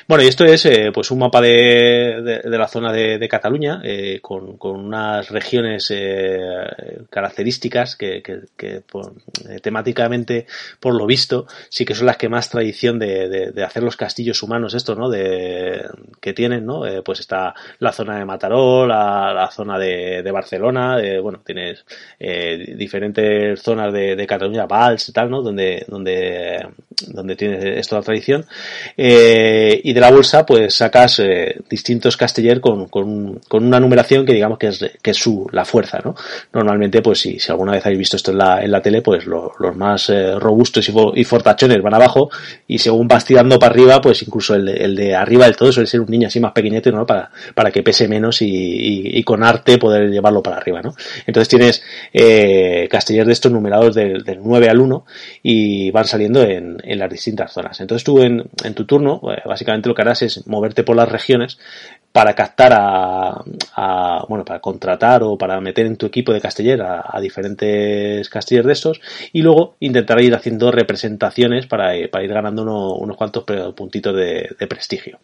Bueno, y esto es, eh, pues un mapa de, de, de la zona de, de Cataluña, eh, con, con, unas regiones eh, características que, que, que por, eh, temáticamente, por lo visto, sí que son las que más tradición de, de, de hacer los castillos humanos, esto, ¿no? De, que tienen, ¿no? Eh, pues está la zona de Mataró, la, la zona de, Barcelona, bueno, tienes eh, diferentes zonas de, Cataluña, Vals y tal, ¿no? Donde, donde, donde tienes la tradición. y de la bolsa, pues sacas distintos casteller con, con, con, una numeración que digamos que es, que es su, la fuerza, ¿no? Normalmente, pues si, alguna vez habéis visto esto en la, en la tele, pues lo, los más eh, robustos y, y, fortachones van abajo y según vas tirando para arriba, pues incluso el de, el de arriba del todo suele ser un niño así más pequeñete, ¿no? Para, para que pese menos y con arte poder llevarlo para arriba, ¿no? Entonces tienes eh, castellers de estos numerados del, del 9 al 1 y van saliendo en, en las distintas zonas. Entonces tú en, en tu turno, eh, básicamente lo que harás es moverte por las regiones para captar a, a, bueno, para contratar o para meter en tu equipo de casteller a, diferentes castellers de estos y luego intentar ir haciendo representaciones para, para ir ganando uno, unos cuantos puntitos de, de, prestigio.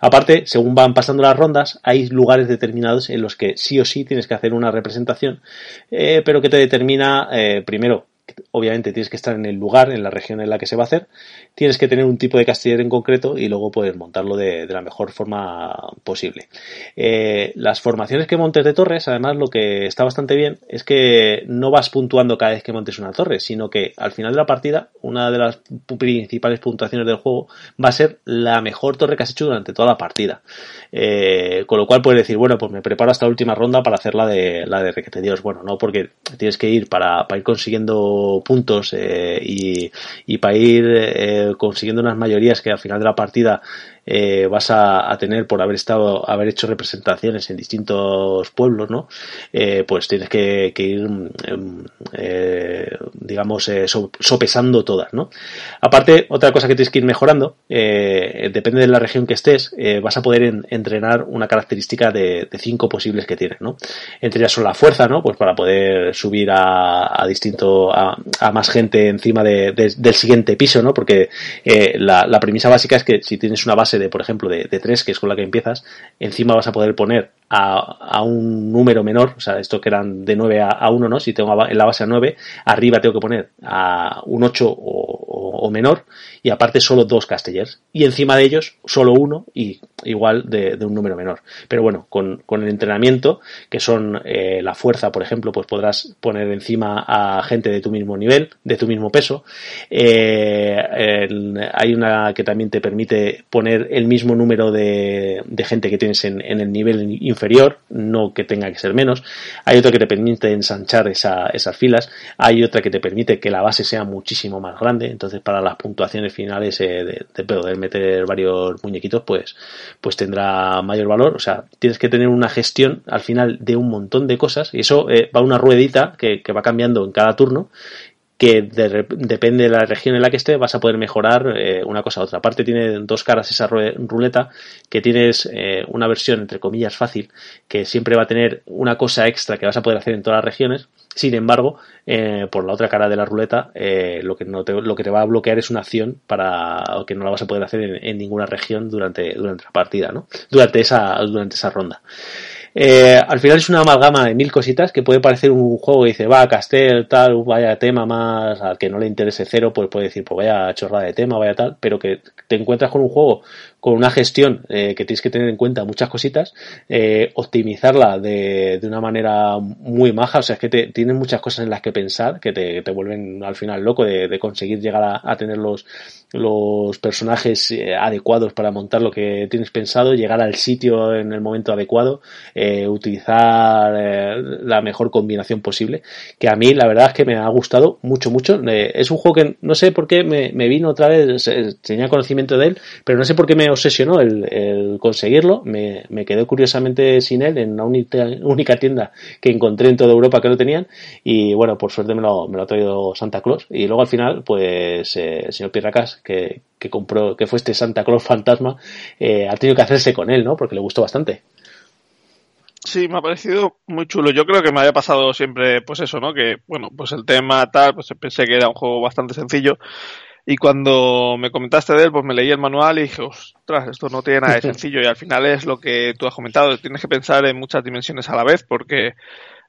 Aparte, según van pasando las rondas, hay lugares determinados en los que sí o sí tienes que hacer una representación, eh, pero que te determina eh, primero obviamente tienes que estar en el lugar, en la región en la que se va a hacer, tienes que tener un tipo de castiller en concreto y luego puedes montarlo de, de la mejor forma posible. Eh, las formaciones que montes de torres, además lo que está bastante bien es que no vas puntuando cada vez que montes una torre, sino que al final de la partida, una de las principales puntuaciones del juego va a ser la mejor torre que has hecho durante toda la partida. Eh, con lo cual puedes decir, bueno, pues me preparo hasta la última ronda para hacer la de la de requete Dios. Bueno, no, porque tienes que ir para, para ir consiguiendo puntos eh, y, y, para ir eh, consiguiendo unas mayorías que al final de la partida eh, vas a, tener por haber estado, haber hecho representaciones en distintos pueblos, ¿no? Eh, pues tienes que, ir, em, eh, digamos, sopesando todas, ¿no? Aparte, otra cosa que tienes que ir mejorando, depende de la región que estés, vas a poder entrenar una característica de, cinco posibles que tienes, ¿no? Entre ellas son la fuerza, ¿no? Pues para poder subir a, distinto, a, más gente encima del siguiente piso, ¿no? Porque la premisa básica es que si tienes una base de, por ejemplo, de, de 3, que es con la que empiezas, encima vas a poder poner a, un número menor, o sea, esto que eran de 9 a, 1, ¿no? Si tengo en la base a 9, arriba tengo que poner a un 8 o, menor, y aparte solo dos castellers. Y encima de ellos, solo uno, y igual de, un número menor. Pero bueno, con, el entrenamiento, que son eh, la fuerza, por ejemplo, pues podrás poner encima a gente de tu mismo nivel, de tu mismo peso. Eh, hay una que también te permite poner el mismo número de, gente que tienes en, en el nivel inferior, no que tenga que ser menos. Hay otra que te permite ensanchar esas filas. Hay otra que te permite que la base sea muchísimo más grande. Entonces, para las puntuaciones finales eh, de, poder meter varios muñequitos, pues, pues tendrá mayor valor. O sea, tienes que tener una gestión al final de un montón de cosas. Y eso eh, va una ruedita que, que va cambiando en cada turno que depende de la región en la que esté vas a poder mejorar eh, una cosa u otra. Aparte tiene dos caras esa ruleta que tienes eh, una versión entre comillas fácil que siempre va a tener una cosa extra que vas a poder hacer en todas las regiones. Sin embargo, eh, por la otra cara de la ruleta, lo, que no te, lo que te va a bloquear es una acción para que no la vas a poder hacer en, en ninguna región durante, durante la partida, ¿no? Durante esa, durante esa ronda. Eh, al final es una amalgama de mil cositas que puede parecer un juego que dice, va, Castel, tal, vaya tema más, al que no le interese cero, pues puede decir, pues vaya chorrada de tema, vaya tal, pero que te encuentras con un juego con una gestión eh, que tienes que tener en cuenta muchas cositas, eh, optimizarla de, de, una manera muy maja, o sea, es que te, tienes muchas cosas en las que pensar que te, te vuelven al final loco de, de conseguir llegar a, a, tener los, los personajes eh, adecuados para montar lo que tienes pensado, llegar al sitio en el momento adecuado, eh, utilizar eh, la mejor combinación posible, que a mí la verdad es que me ha gustado mucho, mucho. es un juego que no sé por qué me, me vino otra vez, tenía conocimiento de él, pero no sé por qué me obsesionó el, conseguirlo. Me, quedé curiosamente sin él en una única, tienda que encontré en toda Europa que lo tenían. Y bueno, por suerte me lo, me lo ha traído Santa Claus. Y luego al final, pues, eh, el señor Pirracas, que, que compró, que fue este Santa Claus fantasma, eh, ha tenido que hacerse con él, ¿no? Porque le gustó bastante. Sí, me ha parecido muy chulo. Yo creo que me había pasado siempre, pues eso, ¿no? Que, bueno, pues el tema tal, pues pensé que era un juego bastante sencillo y cuando me comentaste de él, pues me leí el manual y dije, ostras, esto no tiene nada de sencillo. Y al final es lo que tú has comentado, tienes que pensar en muchas dimensiones a la vez, porque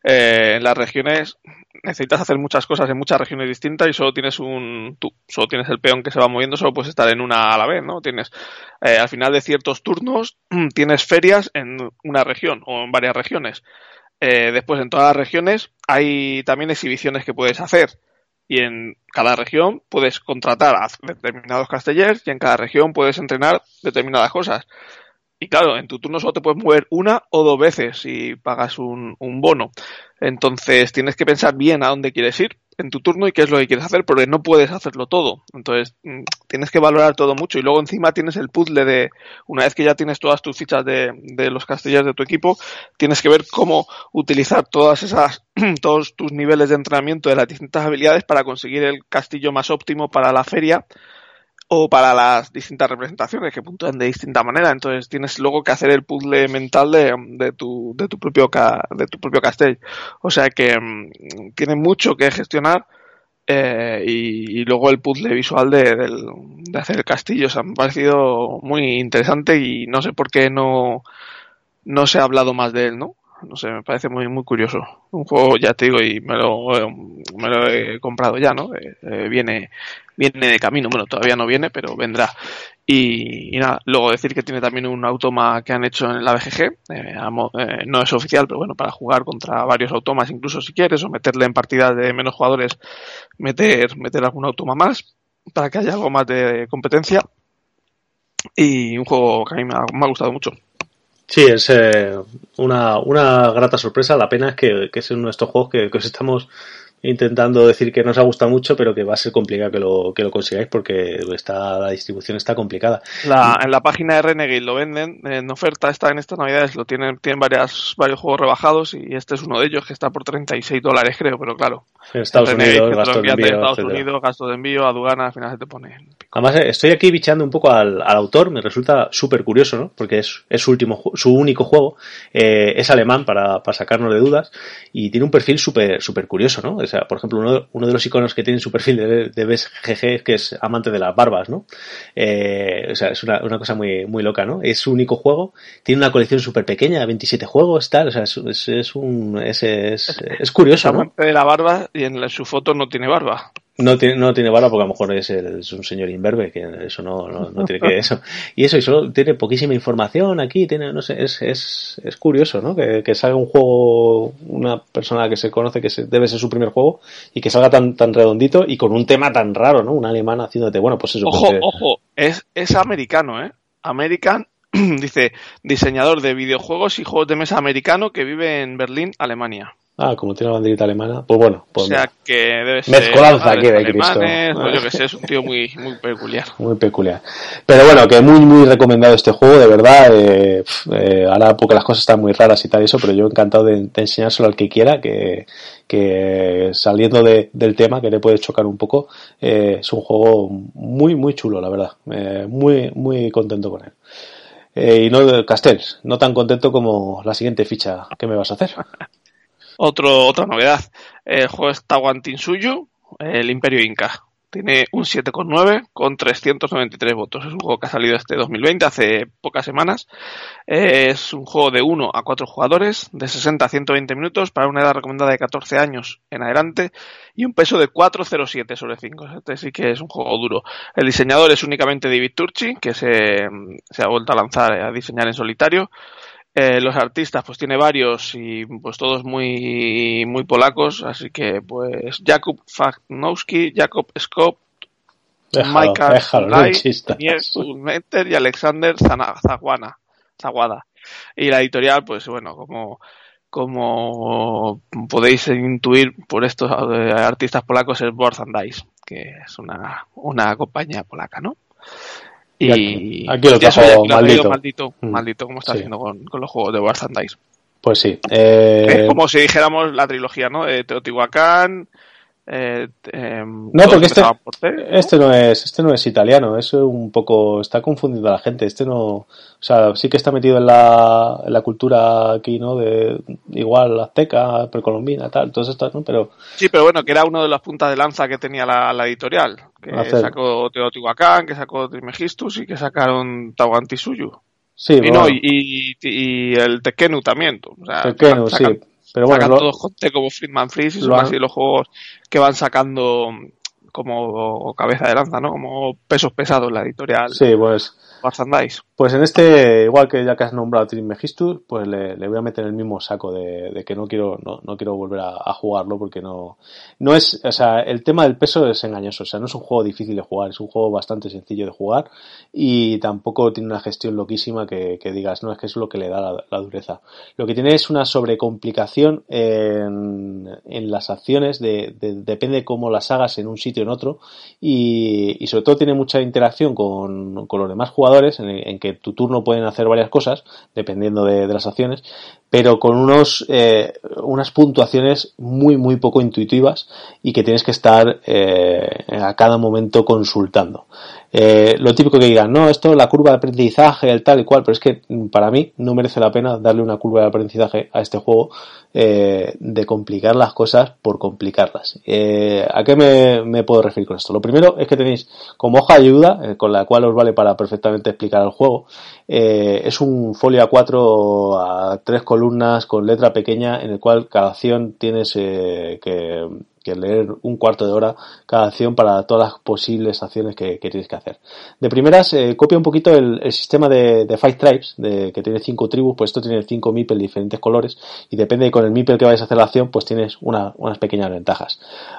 eh, en las regiones necesitas hacer muchas cosas en muchas regiones distintas y solo tienes un tú solo tienes el peón que se va moviendo solo puedes estar en una a la vez no tienes eh, al final de ciertos turnos tienes ferias en una región o en varias regiones. Eh, después en todas las regiones hay también exhibiciones que puedes hacer y en cada región puedes contratar a determinados castellers y en cada región puedes entrenar determinadas cosas. Y claro, en tu turno solo te puedes mover una o dos veces si pagas un, un bono. Entonces tienes que pensar bien a dónde quieres ir en tu turno y qué es lo que quieres hacer, porque no puedes hacerlo todo. Entonces, mm, tienes que valorar todo mucho y luego encima tienes el puzzle de, una vez que ya tienes todas tus fichas de, de los castillos de tu equipo, tienes que ver cómo utilizar todas esas, todos tus niveles de entrenamiento de las distintas habilidades para conseguir el castillo más óptimo para la feria o para las distintas representaciones que puntúan de distinta manera. Entonces tienes luego que hacer el puzzle mental de, de tu, de tu propio de tu propio castell. O sea que mm, tiene mucho que gestionar eh, y, luego el puzzle visual de, de, hacer el castillo. O sea, me ha parecido muy interesante y no sé por qué no, no se ha hablado más de él, ¿no? No sé, me parece muy muy curioso. Un juego, ya te digo, y me lo, me lo he comprado ya, ¿no? Eh, eh, viene, viene de camino, bueno, todavía no viene, pero vendrá. Y, nada, luego decir que tiene también un automa que han hecho en la BGG, eh, no es oficial, pero bueno, para jugar contra varios automas, incluso si quieres, o meterle en partidas de menos jugadores, meter, meter algún automa más, para que haya algo más de competencia. Y un juego que a mí me ha gustado mucho. Sí, es eh, una, una grata sorpresa. La pena es que, que es uno de estos juegos que, que os estamos intentando decir que nos ha gustado mucho, pero que va a ser complicado que lo, que lo consigáis porque está, la distribución está complicada. La, en la página de Renegade lo venden en oferta, está en estas navidades, lo tienen, tienen varias, varios juegos rebajados y este es uno de ellos que está por 36 dólares creo, pero claro. En Estados Unidos, gasto de envío, Estados Unidos, gasto de envío, aduana, al final se te pone. Además, eh, estoy aquí bichando un poco al, autor, me resulta súper curioso, ¿no? Porque es, es su último, su único juego, eh, es alemán para, para sacarnos de dudas y tiene un perfil súper, súper curioso, ¿no? O sea, por ejemplo, uno, uno de los iconos que tiene en su perfil de, de BSGG es que es amante de las barbas, ¿no? Eh, o sea, es una, una, cosa muy, muy loca, ¿no? Es su único juego, tiene una colección súper pequeña, 27 juegos, tal, o sea, es, es, es un, es, curioso, ¿no? de la barba y en su foto no tiene barba. No tiene, no tiene barba porque a lo mejor es, el, es un señor imberbe, que eso no, no, no, tiene que eso. Y eso, y solo tiene poquísima información aquí, tiene, no sé, es, es, es curioso, ¿no? Que, que salga un juego, una persona que se conoce que se, debe ser su primer juego y que salga tan, tan redondito y con un tema tan raro, ¿no? Un alemán haciéndote, bueno, pues eso. Ojo, pues, ojo, es, es americano, ¿eh? American, dice, diseñador de videojuegos y juegos de mesa americano que vive en Berlín, Alemania. Ah, como tiene la banderita alemana, pues bueno. Pues o sea que debe ser. Mezcolanza aquí de Cristo. Pues yo que sé, es un tío muy, muy peculiar. Muy peculiar. Pero bueno, que muy, muy recomendado este juego, de verdad. Eh, eh, ahora porque las cosas están muy raras y tal, eso, pero yo encantado de, de enseñárselo al que quiera, que, que saliendo de, del tema, que le puede chocar un poco, eh, es un juego muy, muy chulo, la verdad. Eh, muy, muy contento con él. Eh, y no, Castells, no tan contento como la siguiente ficha que me vas a hacer. Otro, otra novedad, el juego es Tawantinsuyu, el Imperio Inca. Tiene un 7,9 con 393 votos. Es un juego que ha salido este 2020, hace pocas semanas. Es un juego de 1 a 4 jugadores, de 60 a 120 minutos, para una edad recomendada de 14 años en adelante, y un peso de 4,07 sobre 5. Este sí que es un juego duro. El diseñador es únicamente David Turchi, que se, se ha vuelto a lanzar a diseñar en solitario. Eh, los artistas, pues tiene varios y pues todos muy, muy polacos, así que pues Jakub Fagnowski, Jakob Skop, Michael Menter y Alexander Zaguana, Zaguada. Y la editorial, pues bueno, como, como podéis intuir por estos eh, artistas polacos es Board and Dice, que es una, una compañía polaca, ¿no? Y aquí lo trajo lo traído maldito. maldito, Mm. maldito, como está Sí. haciendo con, con los juegos de War Dice. Pues sí. Es Eh, como si dijéramos la trilogía, ¿no? De Teotihuacán. Eh, eh, No, porque este, empezaban por T, ¿no? este no es, este no es italiano, eso un poco está confundiendo a la gente. Este no, o sea, sí que está metido en la, en la cultura aquí, ¿no? De igual azteca, precolombina, tal, todas estas, ¿no? Pero Sí, pero bueno, que era uno de las puntas de lanza que tenía la, la editorial. Que Hacer. sacó Teotihuacán, que sacó Trimegistus y que sacaron Tahuantinsuyu. sí, y no, y, y, y el Tekkenu también. O sea, Tekkenu, sacan- sí, pero bueno, sacan todos con T como Friedman Freeze y son han- así los juegos que van sacando como cabeza de lanza, ¿no? Como pesos pesados la editorial sí, pues War and Dice. Pues en este, igual que ya que has nombrado a Trismegistus, pues le, voy a meter el mismo saco de, que no quiero, no, no quiero volver a, jugarlo porque no, no es, o sea, el tema del peso es engañoso, o sea, no es un juego difícil de jugar, es un juego bastante sencillo de jugar y tampoco tiene una gestión loquísima que, digas, no, es que es lo que le da la, dureza. Lo que tiene es una sobrecomplicación en, en las acciones, de, de- depende cómo las hagas en un sitio o en otro y, sobre todo tiene mucha interacción con, con los demás jugadores en que tu turno pueden hacer varias cosas dependiendo de, las acciones pero con unos eh, unas puntuaciones muy muy poco intuitivas y que tienes que estar eh, a cada momento consultando eh, lo típico que digan no esto la curva de aprendizaje el tal y cual pero es que mm, para mí no merece la pena darle una curva de aprendizaje a este juego eh, de complicar las cosas por complicarlas Eh, ¿a qué me, puedo referir con esto? lo primero es que tenéis como hoja de ayuda eh, con la cual os vale para perfectamente explicar el juego es un folio A4 a tres columnas con letra pequeña en el cual cada acción tienes eh, que, leer un cuarto de hora cada acción para todas las posibles acciones que, tienes que hacer. De primeras, eh, copia un poquito el, sistema de, Five Tribes, de, que tiene cinco tribus, pues esto tiene cinco meeples de diferentes colores y depende de con el meeple que vayas a hacer la acción, pues tienes una- unas pequeñas ventajas.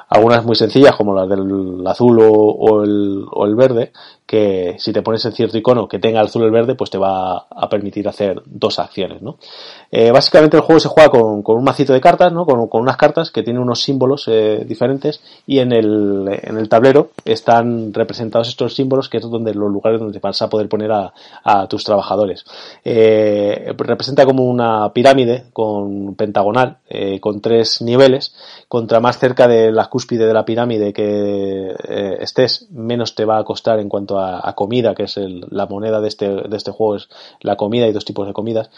Algunas muy sencillas como las del azul o, o el, o el verde, que si te pones en cierto icono que tenga el azul y el verde, pues te va a permitir hacer dos acciones, ¿no? Eh, básicamente el juego se juega con, con, un macito de cartas, ¿no? Con, con unas cartas que tienen unos símbolos eh, diferentes y en el, en el tablero están representados estos símbolos que es donde los lugares donde vas a poder poner a, a tus trabajadores. Eh, representa como una pirámide con pentagonal, con tres niveles. Contra más cerca de la cúspide de la pirámide que eh, estés, menos te va a costar en cuanto a, comida, que es la moneda de este, de este juego, es la comida y dos tipos de comidas.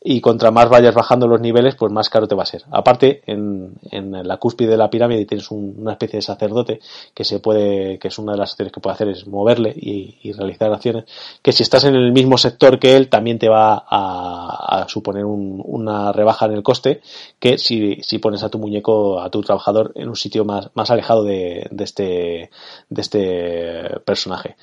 Y contra más vayas bajando los niveles, pues más caro te va a ser. Aparte, en, la cúspide de la pirámide tienes una especie de sacerdote que se puede, que es una de las acciones que puede hacer es moverle y, realizar acciones, que si estás en el mismo sector que él, también te va a, suponer una rebaja en el coste, que si, si pones a tu muñeco, a tu trabajador en un sitio más, más alejado de, este, de este personaje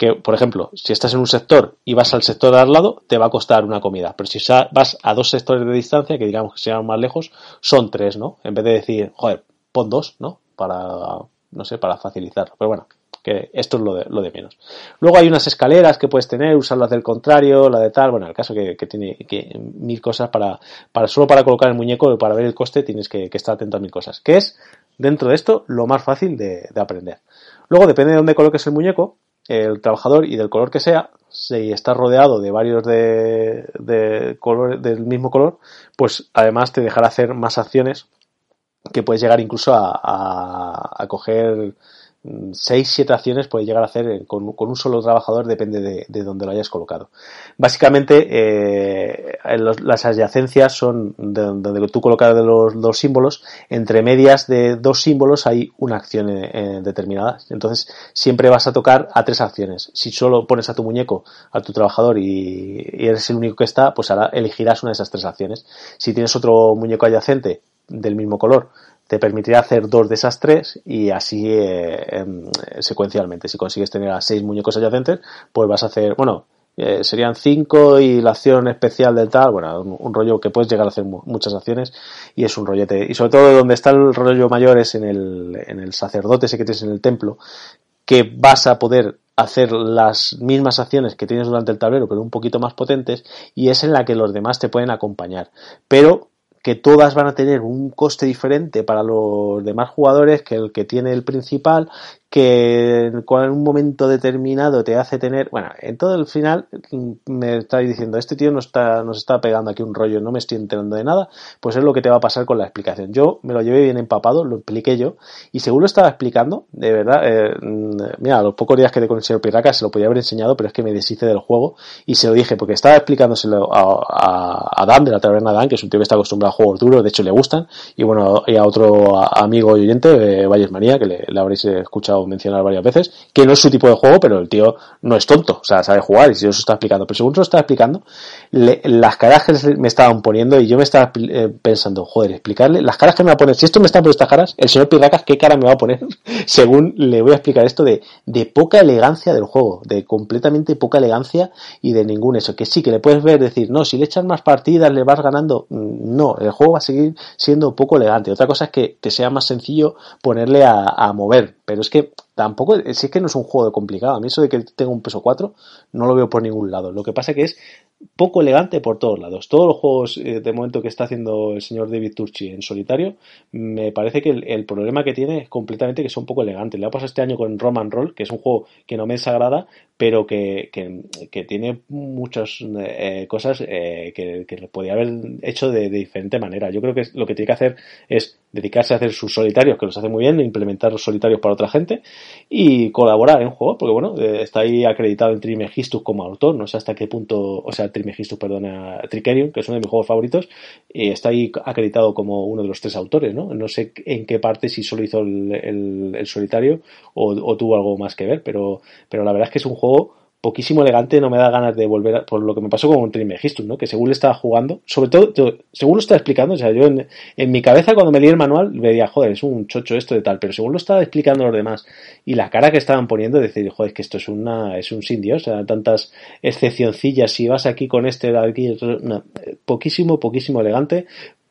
que, por ejemplo, si estás en un sector y vas al sector de al lado, te va a costar una comida. Pero si vas a dos sectores de distancia, que digamos que sean más lejos, son tres, ¿no? En vez de decir, joder, pon dos, ¿no? Para, no sé, para facilitarlo. Pero bueno, que esto es lo de, lo de menos. Luego hay unas escaleras que puedes tener, usarlas del contrario, la de tal, bueno, el caso que, tiene que, mil cosas para, para, solo para colocar el muñeco, para ver el coste tienes que, que estar atento a mil cosas. Que es, dentro de esto, lo más fácil de, de aprender. Luego, depende de dónde coloques el muñeco, el trabajador y del color que sea, si está rodeado de varios de, de color, del mismo color, pues además te dejará hacer más acciones que puedes llegar incluso a, a, a coger 6, 7 acciones puede llegar a hacer eh, con, un solo trabajador, depende de, de donde lo hayas colocado. Básicamente, eh, las adyacencias son de, donde tú colocas los dos símbolos, entre medias de dos símbolos hay una acción eh, determinada. Entonces, siempre vas a tocar a tres acciones. Si solo pones a tu muñeco, a tu trabajador y, y eres el único que está, pues ahora elegirás una de esas tres acciones. Si tienes otro muñeco adyacente del mismo color, te permitirá hacer dos de esas tres y así eh, em, secuencialmente. Si consigues tener a seis muñecos adyacentes, pues vas a hacer, bueno, eh, serían cinco y la acción especial del tal, bueno, un, rollo que puedes llegar a hacer muchas acciones y es un rollete. Y sobre todo donde está el rollo mayor es en el, en el sacerdote ese que tienes en el templo, que vas a poder hacer las mismas acciones que tienes durante el tablero, pero un poquito más potentes, y es en la que los demás te pueden acompañar. Pero que todas van a tener un coste diferente para los demás jugadores que el que tiene el principal que en un momento determinado te hace tener, bueno, en todo el final me estáis diciendo, este tío nos está, nos está pegando aquí un rollo, no me estoy enterando de nada, pues es lo que te va a pasar con la explicación. Yo me lo llevé bien empapado, lo expliqué yo, y según lo estaba explicando, de verdad, eh, mira, a los pocos días que te con el Pirraca se lo podía haber enseñado, pero es que me deshice del juego y se lo dije, porque estaba explicándoselo a, Dan de la taberna Dan, que es un tío que está acostumbrado a juegos duros, de hecho le gustan, y bueno, y a otro amigo oyente, de Valles María, que le, le habréis escuchado mencionar varias veces, que no es su tipo de juego, pero el tío no es tonto, o sea, sabe jugar y si yo está explicando. Pero según se lo está explicando, las caras que me estaban poniendo y yo me estaba eh, pensando, joder, explicarle las caras que me va a poner, si esto me está poniendo estas caras, el señor Pirracas, ¿qué cara me va a poner? según le voy a explicar esto de, de poca elegancia del juego, de completamente poca elegancia y de ningún eso. Que sí, que le puedes ver decir, no, si le echas más partidas, le vas ganando. Mm, no, el juego va a seguir siendo poco elegante. Otra cosa es que te sea más sencillo ponerle a, a mover, pero es que tampoco, si es que no es un juego complicado. A mí eso de que tenga un peso 4 no lo veo por ningún lado. Lo que pasa que es poco elegante por todos lados. Todos los juegos eh, de momento que está haciendo el señor David Turchi en solitario, me parece que el, problema que tiene es completamente que son poco elegantes. Le ha pasado este año con Roman Roll, que es un juego que no me desagrada, pero que, tiene muchas eh, cosas eh, que, que podía haber hecho de, diferente manera. Yo creo que lo que tiene que hacer es dedicarse a hacer sus solitarios, que los hace muy bien, implementar los solitarios para otra gente y colaborar en juego, porque bueno, está ahí acreditado en Trimegistus como autor, no sé hasta qué punto, o sea, Trimegistus, perdona, Tricerion, que es uno de mis juegos favoritos, y está ahí acreditado como uno de los tres autores, ¿no? No sé en qué parte, si solo hizo el, el, solitario o, o, tuvo algo más que ver, pero, pero la verdad es que es un juego poquísimo elegante, no me da ganas de volver a, por lo que me pasó con Trimegistus, ¿no? Que según le estaba jugando, sobre todo, según lo estaba explicando, o sea, yo en, mi cabeza cuando me di el manual me decía, joder, es un chocho esto de tal, pero según lo estaba explicando los demás y la cara que estaban poniendo, decir, joder, es que esto es una, es un sin Dios, o sea, tantas excepcioncillas, si vas aquí con este, aquí, no, poquísimo, poquísimo elegante,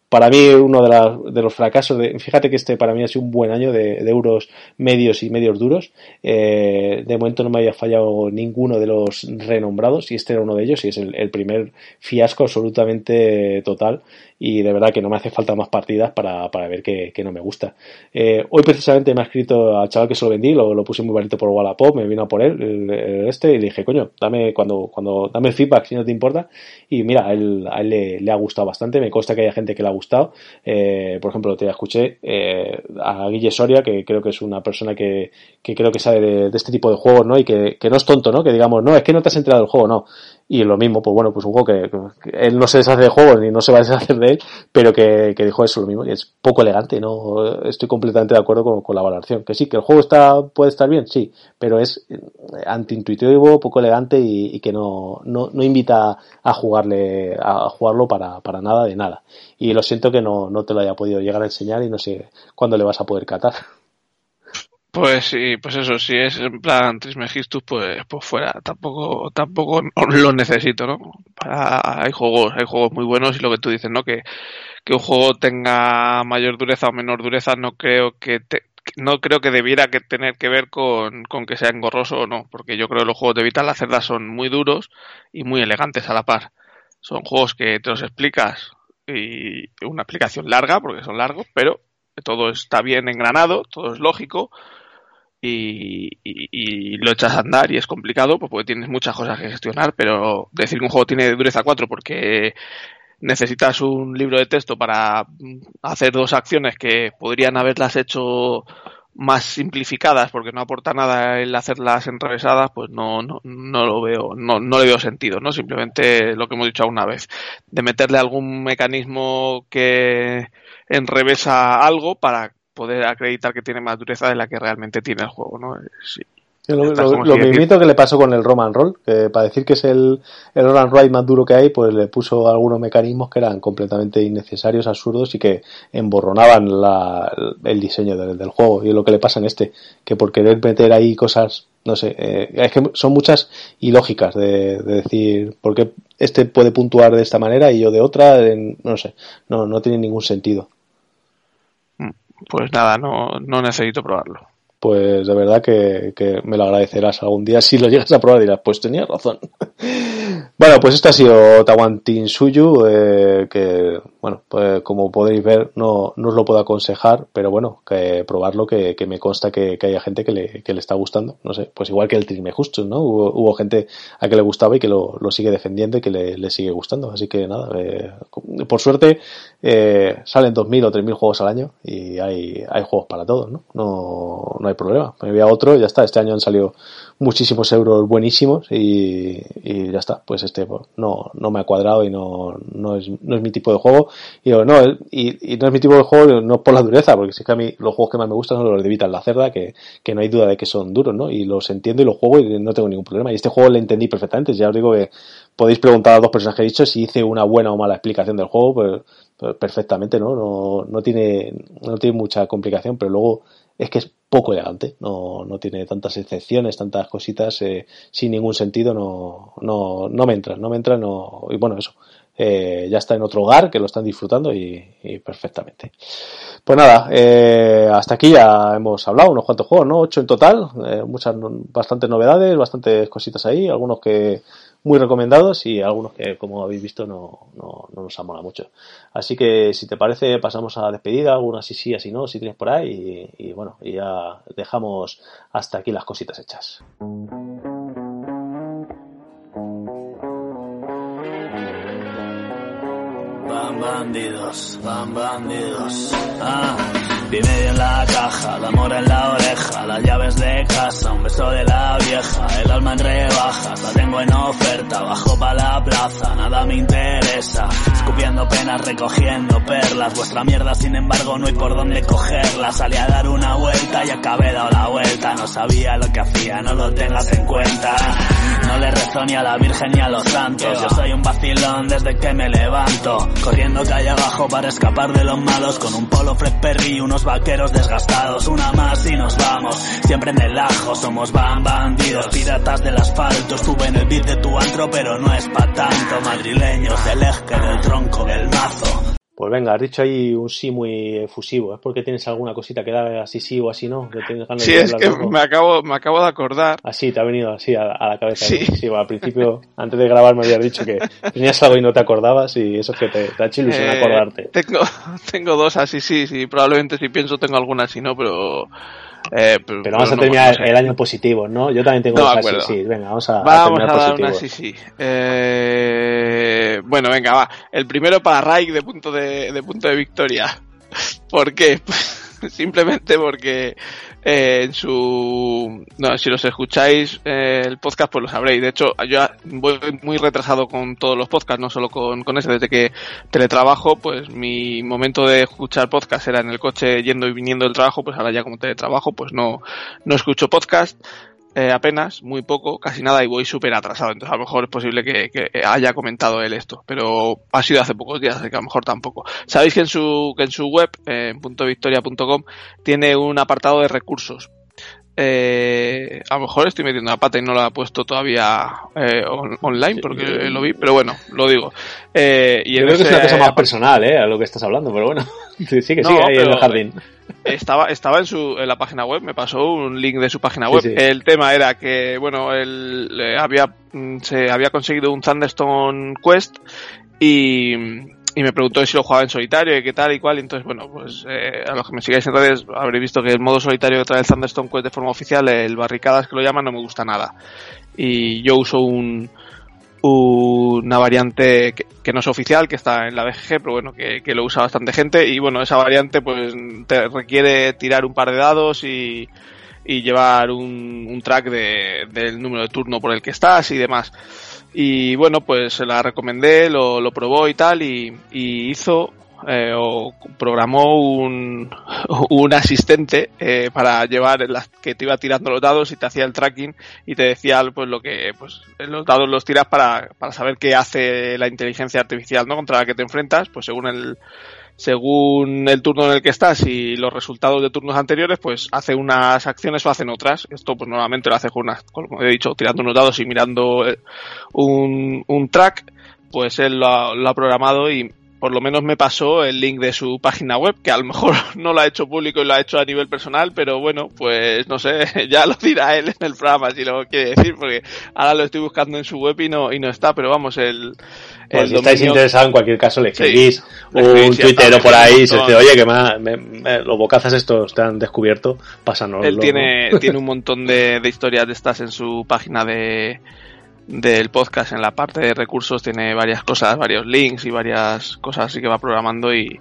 para mí uno de, de, los fracasos, de, fíjate que este para mí ha sido un buen año de, de euros medios y medios duros. Eh, de momento no me había fallado ninguno de los renombrados y este era uno de ellos y es el, el primer fiasco absolutamente total y de verdad que no me hace falta más partidas para, para ver que, que, no me gusta. Eh, hoy precisamente me ha escrito al chaval que se lo vendí, lo, lo puse muy bonito por Wallapop, me vino por él, el, este, y le dije, coño, dame cuando, cuando, dame feedback si no te importa. Y mira, a él, a él le, le, ha gustado bastante, me consta que haya gente que le ha gustado. Eh, por ejemplo, te escuché eh, a Guille Soria, que creo que es una persona que, que creo que sabe de, de, este tipo de juegos, ¿no? Y que, que no es tonto, ¿no? Que digamos, no, es que no te has enterado del juego, no y lo mismo, pues bueno, pues un juego que, él no se deshace de juegos ni no se va a deshacer de él, pero que, que dijo eso lo mismo, y es poco elegante, ¿no? Estoy completamente de acuerdo con, con, la valoración. Que sí, que el juego está, puede estar bien, sí, pero es antiintuitivo, poco elegante y, y que no, no, no, invita a jugarle, a jugarlo para, para nada de nada. Y lo siento que no, no te lo haya podido llegar a enseñar y no sé cuándo le vas a poder catar. Pues sí, pues eso, si es en plan Trismegistus, pues, pues fuera, tampoco, tampoco lo necesito, ¿no? Para, hay juegos, hay juegos muy buenos y lo que tú dices, ¿no? Que, que un juego tenga mayor dureza o menor dureza, no creo que te, no creo que debiera que tener que ver con, con, que sea engorroso o no, porque yo creo que los juegos de Vital la cerda son muy duros y muy elegantes a la par. Son juegos que te los explicas y una explicación larga, porque son largos, pero todo está bien engranado, todo es lógico y, lo echas a andar y es complicado pues porque tienes muchas cosas que gestionar, pero decir que un juego tiene dureza 4 porque necesitas un libro de texto para hacer dos acciones que podrían haberlas hecho más simplificadas porque no aporta nada el hacerlas enrevesadas, pues no, no, no lo veo, no, no le veo sentido, ¿no? Simplemente lo que hemos dicho alguna vez, de meterle algún mecanismo que enrevesa algo para poder acreditar que tiene más dureza de la que realmente tiene el juego, ¿no? Sí. Lo, lo, lo mismito que le pasó con el Roman Roll, que para decir que es el, el Roman Ride más duro que hay, pues le puso algunos mecanismos que eran completamente innecesarios, absurdos y que emborronaban la, el diseño del, del, juego. Y es lo que le pasa en este, que por querer meter ahí cosas, no sé, eh, es que son muchas ilógicas de, de decir, porque este puede puntuar de esta manera y yo de otra, en, no sé, no, no tiene ningún sentido. Pues nada, no, no necesito probarlo. Pues de verdad que, que, me lo agradecerás algún día. Si lo llegas a probar dirás, pues tenías razón. Bueno, pues este ha sido Tawantin Suyu, eh, que bueno, pues como podéis ver no, no os lo puedo aconsejar, pero bueno, que probarlo, que, que me consta que, que, haya gente que le, que le está gustando. No sé, pues igual que el Trisme Justo, ¿no? Hubo, hubo, gente a que le gustaba y que lo, lo sigue defendiendo y que le, sigue gustando. Así que nada, eh, por suerte eh, salen 2.000 o 3.000 juegos al año y hay, hay juegos para todos, ¿no? No, no hay problema. Me voy a otro y ya está. Este año han salido muchísimos euros buenísimos y, ya está. Pues este pues, no, no me ha cuadrado y no, no, es, no es mi tipo de juego. Y digo, no, y, y, no es mi tipo de juego no por la dureza, porque si es que a mí los juegos que más me gustan son los de Vital la Cerda, que, que no hay duda de que son duros, ¿no? Y los entiendo y los juego y no tengo ningún problema. Y este juego le entendí perfectamente. Ya os digo que podéis preguntar a dos personas que he dicho si hice una buena o mala explicación del juego, pues, pues perfectamente, ¿no? No, no tiene, no tiene mucha complicación, pero luego es que es poco elegante, no, no tiene tantas excepciones, tantas cositas eh, sin ningún sentido, no, no, no me entra, no me entra, no, y bueno, eso, eh, ya está en otro hogar que lo están disfrutando y, y perfectamente. Pues nada, eh, hasta aquí ya hemos hablado, unos cuantos juegos, ¿no? Ocho en total, eh, muchas, bastantes novedades, bastantes cositas ahí, algunos que muy recomendados y algunos que, como habéis visto, no, no, no nos mola mucho. Así que, si te parece, pasamos a la despedida, algunas sí, sí, así no, si tienes por ahí, y, y bueno, y ya dejamos hasta aquí las cositas hechas. Van bandidos, van bandidos. Ah. Dinero en la caja, la mora en la oreja, las llaves de casa, un beso de la vieja, el alma en rebajas, la tengo en oferta, bajo pa' la plaza, nada me interesa, escupiendo penas, recogiendo perlas, vuestra mierda sin embargo no hay por dónde cogerla, salí a dar una vuelta y acabé dado la vuelta, no sabía lo que hacía, no lo tengas en cuenta, no le rezo ni a la virgen ni a los santos, yo soy un vacilón desde que me levanto, corriendo calle abajo para escapar de los malos, con un polo Fred Perry y unos vaqueros desgastados, una más y nos vamos. Siempre en el ajo, somos van bandidos, piratas del asfalto. Estuve en el beat de tu antro, pero no es pa' tanto. Madrileños del eje, del tronco, del mazo. Pues venga, has dicho ahí un sí muy efusivo. ¿Es porque tienes alguna cosita que dar así sí o así no? sí, es que me acabo, me acabo de acordar. Así, te ha venido así a, la cabeza. Sí. sí al principio, antes de grabar, me habías dicho que tenías algo y no te acordabas y eso es que te, ha hecho ilusión eh, acordarte. Tengo, tengo dos así sí, sí. Probablemente si pienso tengo alguna así no, pero eh, pero, vamos a terminar el año positivo, ¿no? Yo también tengo no, sí, sí. Venga, vamos a, vamos a, dar una sí, sí. Eh, bueno, venga, va. El primero para Raik de punto de, de punto de victoria. ¿Por qué? Simplemente porque eh, en su... No, si los escucháis eh, el podcast pues lo sabréis. De hecho, yo voy muy retrasado con todos los podcasts, no solo con, con ese. Desde que teletrabajo, pues mi momento de escuchar podcast era en el coche yendo y viniendo del trabajo, pues ahora ya como teletrabajo, pues no, no escucho podcast. Eh, apenas, muy poco, casi nada y voy súper atrasado. Entonces a lo mejor es posible que, haya comentado él esto, pero ha sido hace pocos días, así que a lo mejor tampoco. Sabéis que en su, que en su web, en eh, .victoria.com, tiene un apartado de recursos. Eh, a lo mejor estoy metiendo la pata y no lo ha puesto todavía online porque lo vi, pero bueno, lo digo. y Yo creo que es una cosa más personal, ¿eh? A lo que estás hablando, pero bueno, sí, que sí, ahí en el jardín. Estaba, estaba en, su, en la página web, me pasó un link de su página web. El tema era que, bueno, él había, mm, se había conseguido un Thunderstone Quest y, y me preguntó si lo jugaba en solitario y qué tal y cual. Y entonces, bueno, pues eh, a los que me sigáis en redes habréis visto que el modo solitario que trae el Thunderstone Quest de forma oficial, el barricadas que lo llaman, no me gusta nada. Y yo uso un, una variante que, no es oficial, que está en la BGG, pero bueno, que, lo usa bastante gente. Y bueno, esa variante pues te requiere tirar un par de dados y, y llevar un, track de, del número de turno por el que estás y demás. Y bueno, pues se la recomendé, lo, lo probó y tal, y, y hizo eh, o programó un, un asistente eh, para llevar las que te iba tirando los dados y te hacía el tracking y te decía pues lo que pues los dados los tiras para, para saber qué hace la inteligencia artificial no contra la que te enfrentas pues según el según el turno en el que estás y los resultados de turnos anteriores, pues hace unas acciones o hacen otras. Esto pues normalmente lo hace con unas, como he dicho, tirando unos dados y mirando eh, un, un track, pues él lo lo ha programado y por lo menos me pasó el link de su página web, que a lo mejor no lo ha hecho público y lo ha hecho a nivel personal, pero bueno, pues no sé, ya lo dirá él en el programa si lo quiere decir, porque ahora lo estoy buscando en su web y no, y no está, pero vamos, el... Pues si estáis interesados, en cualquier caso, le escribís un tuitero por ahí y se dice, oye, que me, los bocazas estos te han descubierto, pásanos. Él tiene, tiene un montón de, de historias de estas en su página de del podcast en la parte de recursos tiene varias cosas, varios links y varias cosas así que va programando y,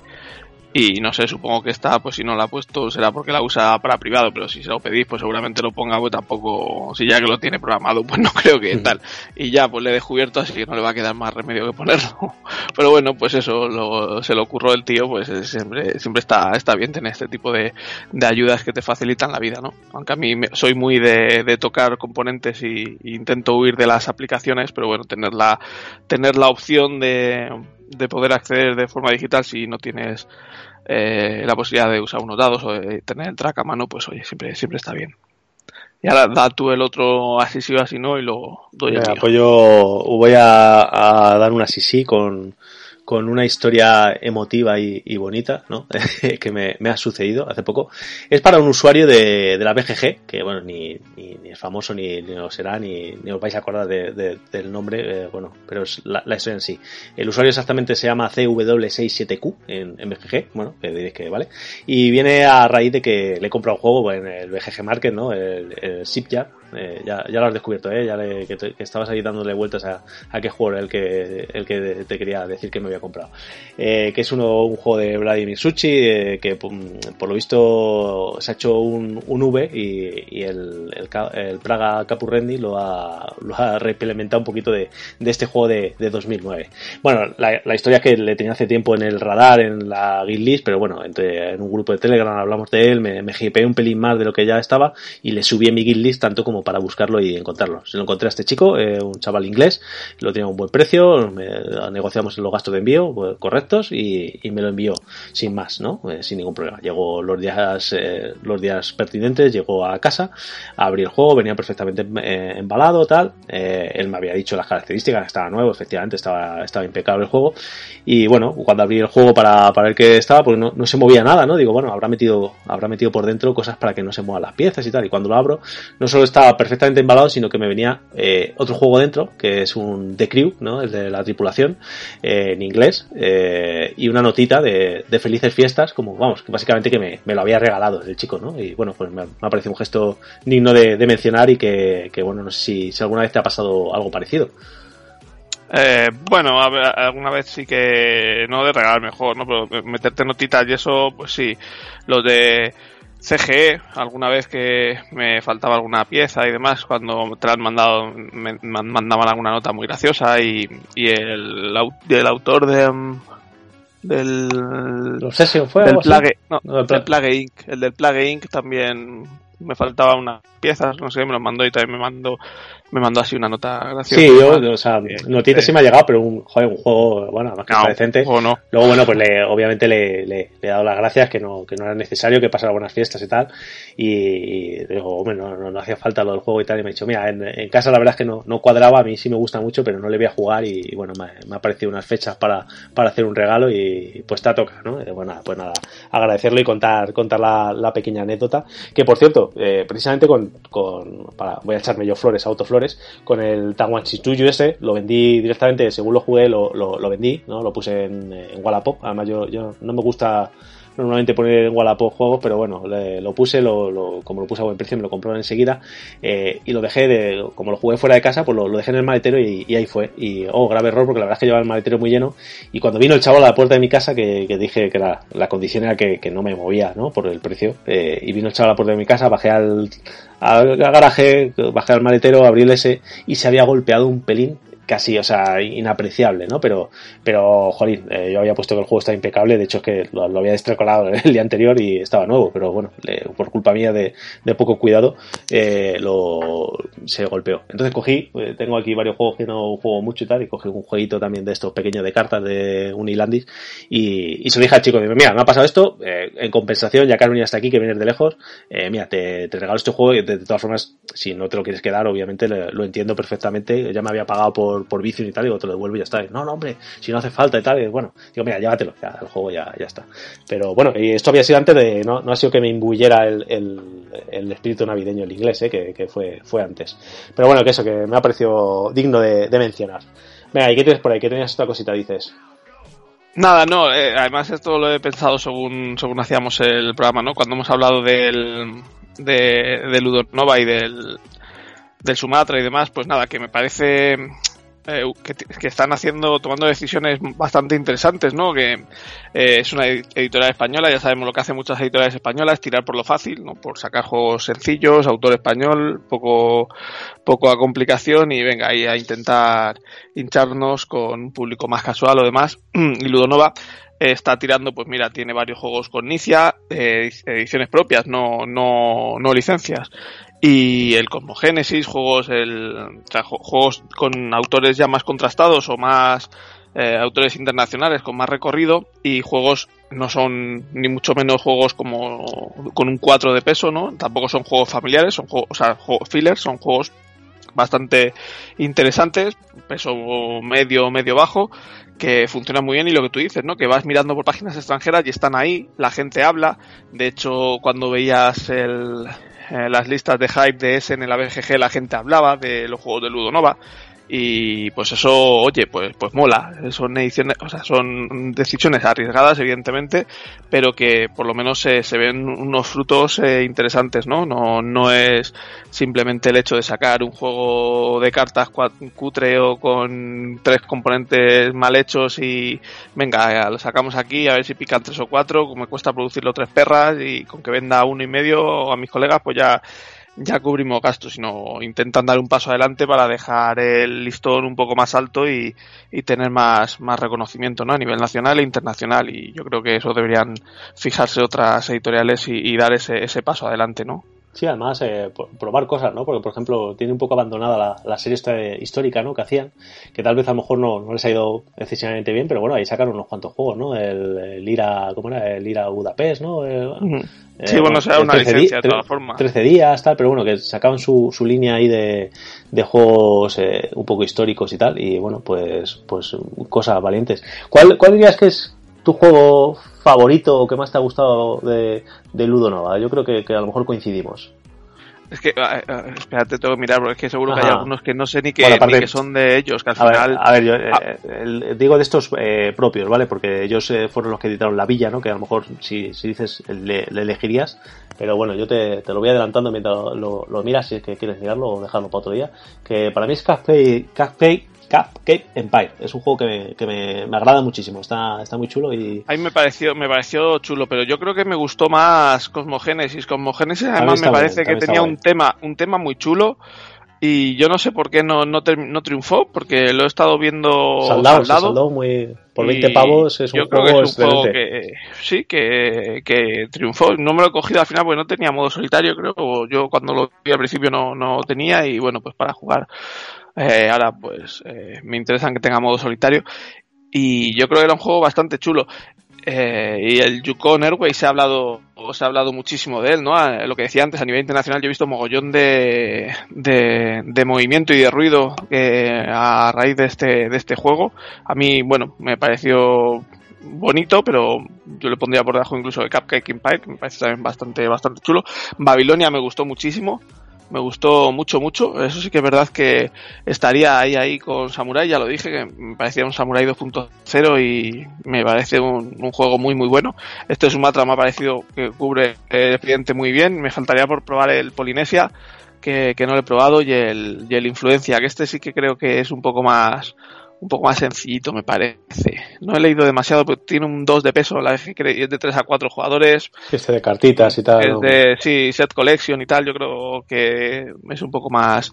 y no sé, supongo que está, pues si no la ha puesto será porque la usa para privado, pero si se lo pedís, pues seguramente lo ponga, pues tampoco, si ya que lo tiene programado, pues no creo que tal. Y ya, pues le he descubierto, así que no le va a quedar más remedio que ponerlo. Pero bueno, pues eso, se lo ocurrió el tío, pues siempre, siempre está, está bien tener este tipo de, de ayudas que te facilitan la vida, ¿no? Aunque a mí soy muy de, de tocar componentes y, y intento huir de las aplicaciones, pero bueno, tener la, tener la opción de, de poder acceder de forma digital si no tienes eh, la posibilidad de usar unos dados o de tener el track a mano, pues oye, siempre, siempre está bien. Y ahora da tú el otro así sí o así no y lo doy a Pues yo voy a, a dar un así sí con, con una historia emotiva y, bonita, ¿no? que me, ha sucedido hace poco. Es para un usuario de, la BGG, que bueno, ni, ni, es famoso, ni, ni, lo será, ni, os vais a acordar del nombre, eh, bueno, pero es la, historia en sí. El usuario exactamente se llama CW67Q en, BGG, bueno, que diréis que vale. Y viene a raíz de que le compra un juego en el BGG Market, ¿no? El, el eh, ya, lo has descubierto, ¿eh? Ya que, estabas ahí dándole vueltas a, a qué juego era el que, el que te quería decir que me había comprado. Eh, que es uno, un juego de Vladimir Suchi, eh, que por lo visto se ha hecho un, un V y, el, el, Praga Capurrendi lo ha, lo ha reimplementado un poquito de, de este juego de, de 2009. Bueno, la, historia es que le tenía hace tiempo en el radar, en la guild list, pero bueno, entre, en un grupo de Telegram hablamos de él, me, me un pelín más de lo que ya estaba y le subí en mi guild list tanto como para buscarlo y encontrarlo. Se lo encontré a este chico, eh, un chaval inglés, lo tenía a un buen precio, negociamos los gastos de envío pues, correctos y, me lo envió sin más, ¿no? Eh, sin ningún problema. Llegó los días, eh, los días pertinentes, llegó a casa, abrí el juego, venía perfectamente embalado, tal. él me había dicho las características, estaba nuevo, efectivamente, estaba, estaba impecable el juego. Y bueno, cuando abrí el juego para, para ver qué estaba, pues no, no se movía nada, ¿no? Digo, bueno, habrá metido, habrá metido por dentro cosas para que no se muevan las piezas y tal. Y cuando lo abro, no solo perfectamente embalado, sino que me venía eh, otro juego dentro, que es un The Crew, ¿no? El de la tripulación, eh, en inglés, eh, y una notita de, felices fiestas, como, vamos, que básicamente que me, lo había regalado el chico, ¿no? Y bueno, pues me, ha parecido un gesto digno de, mencionar y que, bueno, no sé si, alguna vez te ha pasado algo parecido. Bueno, alguna vez sí que no de regalar mejor, ¿no? Pero meterte notitas y eso, pues sí. Lo de CGE, alguna vez que me faltaba alguna pieza y demás, cuando te la han mandado, me mandaban alguna nota muy graciosa y, el, el autor de, mm, del fue del Plague, no, del Plague Inc. El del Plague Inc. también me faltaba una piezas, no sé, me lo mandó y también me mandó me mandó así una nota graciosa. Sí, yo, o sea, notitas sí me ha llegado, pero un, joder, un juego, bueno, más que no, decente. No. Luego, bueno, pues le, obviamente le, le, he dado las gracias, que no, que no era necesario, que pasara buenas fiestas y tal. Y, digo, hombre, no, no, hacía falta lo del juego y tal. Y me ha dicho, mira, en, en, casa la verdad es que no, no cuadraba, a mí sí me gusta mucho, pero no le voy a jugar. Y, bueno, me, me ha parecido unas fechas para, para hacer un regalo y pues te toca, ¿no? bueno, pues nada, agradecerlo y contar, contar la, la pequeña anécdota. Que por cierto, eh, precisamente con, con, para, voy a echarme yo flores, autoflores con el Taiwan Chichuyu ese, lo vendí directamente, según lo jugué, lo, lo, vendí, ¿no? Lo puse en, en Wallapop. Además, yo, yo no me gusta normalmente poner en Wallapop juegos, pero bueno, lo puse, lo, como lo puse a buen precio, me lo compró enseguida eh, y lo dejé, de, como lo jugué fuera de casa, pues lo, dejé en el maletero y, ahí fue. Y, oh, grave error, porque la verdad es que llevaba el maletero muy lleno y cuando vino el chavo a la puerta de mi casa, que, dije que la, la condición era que, no me movía, ¿no? Por el precio, eh, y vino el chavo a la puerta de mi casa, bajé al, al garaje, bajé al maletero, abrí el S y se había golpeado un pelín casi, o sea, inapreciable, ¿no? Pero, pero, jolín, eh, yo había puesto que el juego estaba impecable, de hecho es que lo, había destrecolado el día anterior y estaba nuevo, pero bueno, por culpa mía de, poco cuidado, eh, lo, se golpeó. Entonces cogí, eh, tengo aquí varios juegos que no juego mucho y tal, y cogí un jueguito también de estos pequeños de cartas de Unilandis y, y se lo dije al chico, mira, me ha pasado esto, en compensación, ya que has venido hasta aquí, que vienes de lejos, mira, te, regalo este juego y de, todas formas, si no te lo quieres quedar, obviamente lo entiendo perfectamente, ya me había pagado por por, vicio y tal, digo, te lo devuelvo y ya está. no, no, hombre, si no hace falta y tal, y bueno, digo, mira, llévatelo, ya, el juego ya, ya está. Pero bueno, y esto había sido antes de, no, no ha sido que me imbuyera el, el, espíritu navideño el inglés, ¿eh? que, que, fue, fue antes. Pero bueno, que eso, que me ha parecido digno de, mencionar. Venga, ¿y qué tienes por ahí? ¿Qué tenías esta cosita, dices? Nada, no, eh, además esto lo he pensado según, según hacíamos el programa, ¿no? Cuando hemos hablado del, de, de Ludonova y del, del Sumatra y demás, pues nada, que me parece eh, que, están haciendo, tomando decisiones bastante interesantes, ¿no? Que eh, es una editorial española, ya sabemos lo que hacen muchas editoriales españolas, tirar por lo fácil, ¿no? Por sacar juegos sencillos, autor español, poco, poco a complicación y venga ahí a intentar hincharnos con un público más casual o demás. y Ludonova está tirando, pues mira, tiene varios juegos con Nicia, eh, ediciones propias, no, no, no licencias y el Cosmogénesis, juegos, el, juegos con autores ya más contrastados o más eh, autores internacionales con más recorrido y juegos no son ni mucho menos juegos como con un 4 de peso, ¿no? Tampoco son juegos familiares, son juegos, o sea, juegos fillers, son juegos bastante interesantes, peso medio, medio bajo, que funcionan muy bien y lo que tú dices, ¿no? Que vas mirando por páginas extranjeras y están ahí, la gente habla. De hecho, cuando veías el, eh, las listas de hype de ese en la BGG la gente hablaba de los juegos de Ludonova y pues eso, oye, pues, pues mola. Son ediciones, o sea, son decisiones arriesgadas, evidentemente, pero que por lo menos se, se ven unos frutos eh, interesantes, ¿no? ¿no? No es simplemente el hecho de sacar un juego de cartas cutre o con tres componentes mal hechos y venga, lo sacamos aquí a ver si pican tres o cuatro, como me cuesta producirlo tres perras y con que venda uno y medio a mis colegas, pues ya ya cubrimos gastos, sino intentan dar un paso adelante para dejar el listón un poco más alto y, tener más, más reconocimiento ¿no? a nivel nacional e internacional. Y yo creo que eso deberían fijarse otras editoriales y, dar ese, ese paso adelante, ¿no? Sí, además, eh, probar cosas, ¿no? Porque, por ejemplo, tiene un poco abandonada la, serie esta histórica, ¿no? Que hacían, que tal vez a lo mejor no, no les ha ido excesivamente bien, pero bueno, ahí sacaron unos cuantos juegos, ¿no? El, IRA, ¿cómo era? El IRA Budapest, ¿no? sí, eh, bueno, será una licencia de todas formas. 13 días, tal, pero bueno, que sacaban su, su línea ahí de, de juegos eh, un poco históricos y tal, y bueno, pues, pues cosas valientes. ¿Cuál, cuál dirías que es tu juego favorito o que más te ha gustado de, de Ludo Nova? Yo creo que, a lo mejor coincidimos. Es que, espérate, tengo que mirar, porque es que seguro que hay algunos que no sé ni que, son de ellos, que al final... a ver, yo ah. eh, digo de estos eh, propios, ¿vale? Porque ellos eh, fueron los que editaron La Villa, ¿no? Que a lo mejor, si, si dices, le, elegirías, pero bueno, yo te, te, lo voy adelantando mientras lo, lo, miras, si es que quieres mirarlo o dejarlo para otro día, que para mí es Cupcake, Cupcake Cupcake Empire. Es un juego que me, que me, me, agrada muchísimo, está, está muy chulo y... A mí me pareció, me pareció chulo, pero yo creo que me gustó más Cosmogénesis. Cosmogénesis además me parece que tenía un tema, un tema muy chulo y yo no sé por qué no, no, no triunfó, porque lo he estado viendo saldado. saldado muy, por 20 pavos es un, yo creo que es un juego que sí, que, que, triunfó. No me lo he cogido al final porque no tenía modo solitario, creo. Yo cuando lo vi al principio no, no tenía y bueno, pues para jugar eh, ahora, pues eh, me interesan que tenga modo solitario. Y yo creo que era un juego bastante chulo. Eh, y el Yukon Airways se ha hablado se ha hablado muchísimo de él, ¿no? Lo que decía antes, a nivel internacional yo he visto mogollón de, de, movimiento y de ruido a raíz de este, de este juego. A mí, bueno, me pareció bonito, pero yo le pondría por debajo incluso de Cupcake Empire, que me parece también bastante, bastante chulo. Babilonia me gustó muchísimo me gustó mucho, mucho. Eso sí que es verdad que estaría ahí, ahí con Samurai, ya lo dije, que me parecía un Samurai 2.0 y me parece un, juego muy, muy bueno. Este Sumatra me ha parecido que cubre el expediente muy bien. Me faltaría por probar el Polinesia, que, que no lo he probado, y el, y el Influencia, que este sí que creo que es un poco más, un poco más sencillito, me parece. No he leído demasiado, pero tiene un 2 de peso, la es de 3 a 4 jugadores. Este de cartitas y tal. Es de, sí, set collection y tal, yo creo que es un poco más,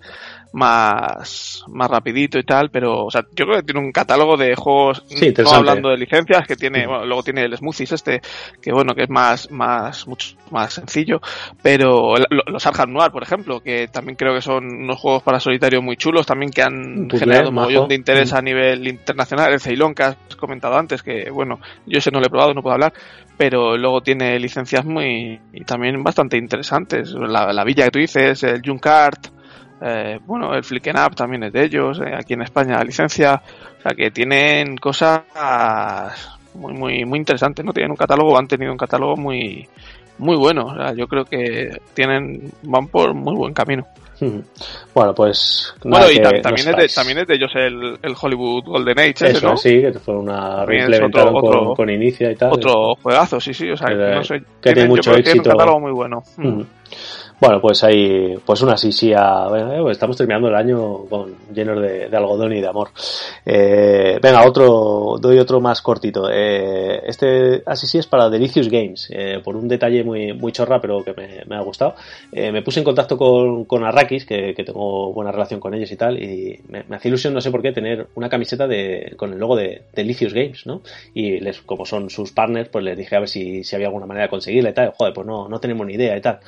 más, más rapidito y tal, pero, o sea, yo creo que tiene un catálogo de juegos, sí, no hablando de licencias, que tiene, bueno, luego tiene el Smoothies este, que bueno, que es más, más, mucho más sencillo, pero los Arkham Noir, por ejemplo, que también creo que son unos juegos para solitario muy chulos, también que han generado un montón de interés mm. a nivel internacional, el Ceylon que has comentado antes, que bueno, yo ese no lo he probado, no puedo hablar, pero luego tiene licencias muy, y también bastante interesantes, la, la villa que tú dices, el Junkart, eh, bueno, el Flicken Up también es de ellos, eh, aquí en España la licencia, o sea que tienen cosas muy, muy, muy interesantes, ¿no? Tienen un catálogo, han tenido un catálogo muy, muy bueno, o sea, yo creo que tienen, van por muy buen camino. Bueno, pues. Bueno, y también, es de, también es de ellos el, el Hollywood Golden Age. Eso, ¿no? sí, que fue una reimplementaron con, con, Inicia y tal. Otro juegazo, sí, sí. O sea, que, no sé, que tiene mucho éxito. Tiene un catálogo muy bueno. Bueno, pues hay pues una sisía. Bueno, estamos terminando el año con llenos de, algodón y de amor. Eh, venga, otro, doy otro más cortito. Eh, este así sí es para Delicious Games, eh, por un detalle muy, muy chorra, pero que me, ha gustado. Eh, me puse en contacto con, con Arrakis, que, que, tengo buena relación con ellos y tal, y me, me hace ilusión, no sé por qué, tener una camiseta de, con el logo de Delicious Games, ¿no? Y les, como son sus partners, pues les dije a ver si, si había alguna manera de conseguirla y tal. Joder, pues no, no tenemos ni idea y tal.